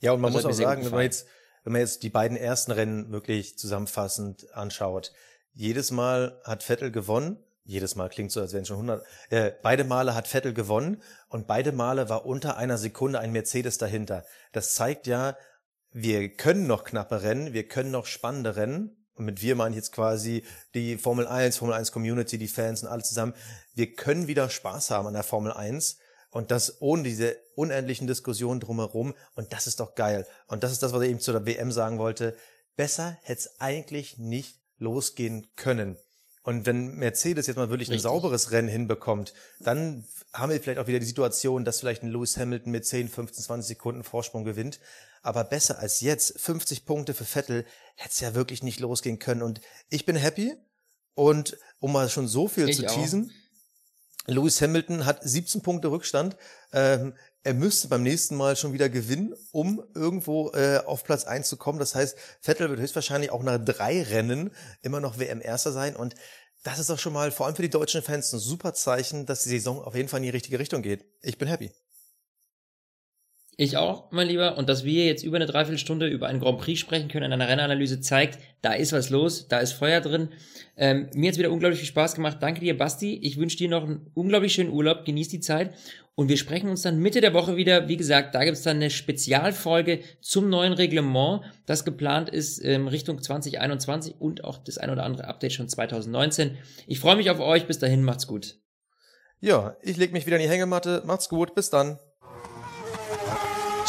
Ja, und man also muss auch sagen, wenn man jetzt, wenn man jetzt die beiden ersten Rennen wirklich zusammenfassend anschaut, jedes Mal hat Vettel gewonnen jedes Mal klingt so, als wären schon 100. Äh, beide Male hat Vettel gewonnen und beide Male war unter einer Sekunde ein Mercedes dahinter. Das zeigt ja, wir können noch knappe Rennen, wir können noch spannende Rennen. Und mit wir meine ich jetzt quasi die Formel 1, Formel 1 Community, die Fans und alle zusammen. Wir können wieder Spaß haben an der Formel 1 und das ohne diese unendlichen Diskussionen drumherum. Und das ist doch geil. Und das ist das, was ich eben zu der WM sagen wollte. Besser hätte es eigentlich nicht losgehen können. Und wenn Mercedes jetzt mal wirklich Richtig. ein sauberes Rennen hinbekommt, dann haben wir vielleicht auch wieder die Situation, dass vielleicht ein Lewis Hamilton mit 10, 15, 20 Sekunden Vorsprung gewinnt. Aber besser als jetzt, 50 Punkte für Vettel, hätte es ja wirklich nicht losgehen können. Und ich bin happy. Und um mal schon so viel ich zu teasen, Lewis Hamilton hat 17 Punkte Rückstand. Ähm, er müsste beim nächsten Mal schon wieder gewinnen, um irgendwo äh, auf Platz eins zu kommen. Das heißt, Vettel wird höchstwahrscheinlich auch nach drei Rennen immer noch WM-Erster sein. Und das ist doch schon mal vor allem für die deutschen Fans ein super Zeichen, dass die Saison auf jeden Fall in die richtige Richtung geht. Ich bin happy. Ich auch, mein Lieber. Und dass wir jetzt über eine Dreiviertelstunde über einen Grand Prix sprechen können in einer Rennanalyse zeigt, da ist was los, da ist Feuer drin. Ähm, mir hat's wieder unglaublich viel Spaß gemacht. Danke dir, Basti. Ich wünsche dir noch einen unglaublich schönen Urlaub. Genieß die Zeit. Und wir sprechen uns dann Mitte der Woche wieder. Wie gesagt, da gibt's dann eine Spezialfolge zum neuen Reglement, das geplant ist ähm, Richtung 2021 und auch das ein oder andere Update schon 2019. Ich freue mich auf euch. Bis dahin, macht's gut. Ja, ich leg mich wieder in die Hängematte. Macht's gut. Bis dann.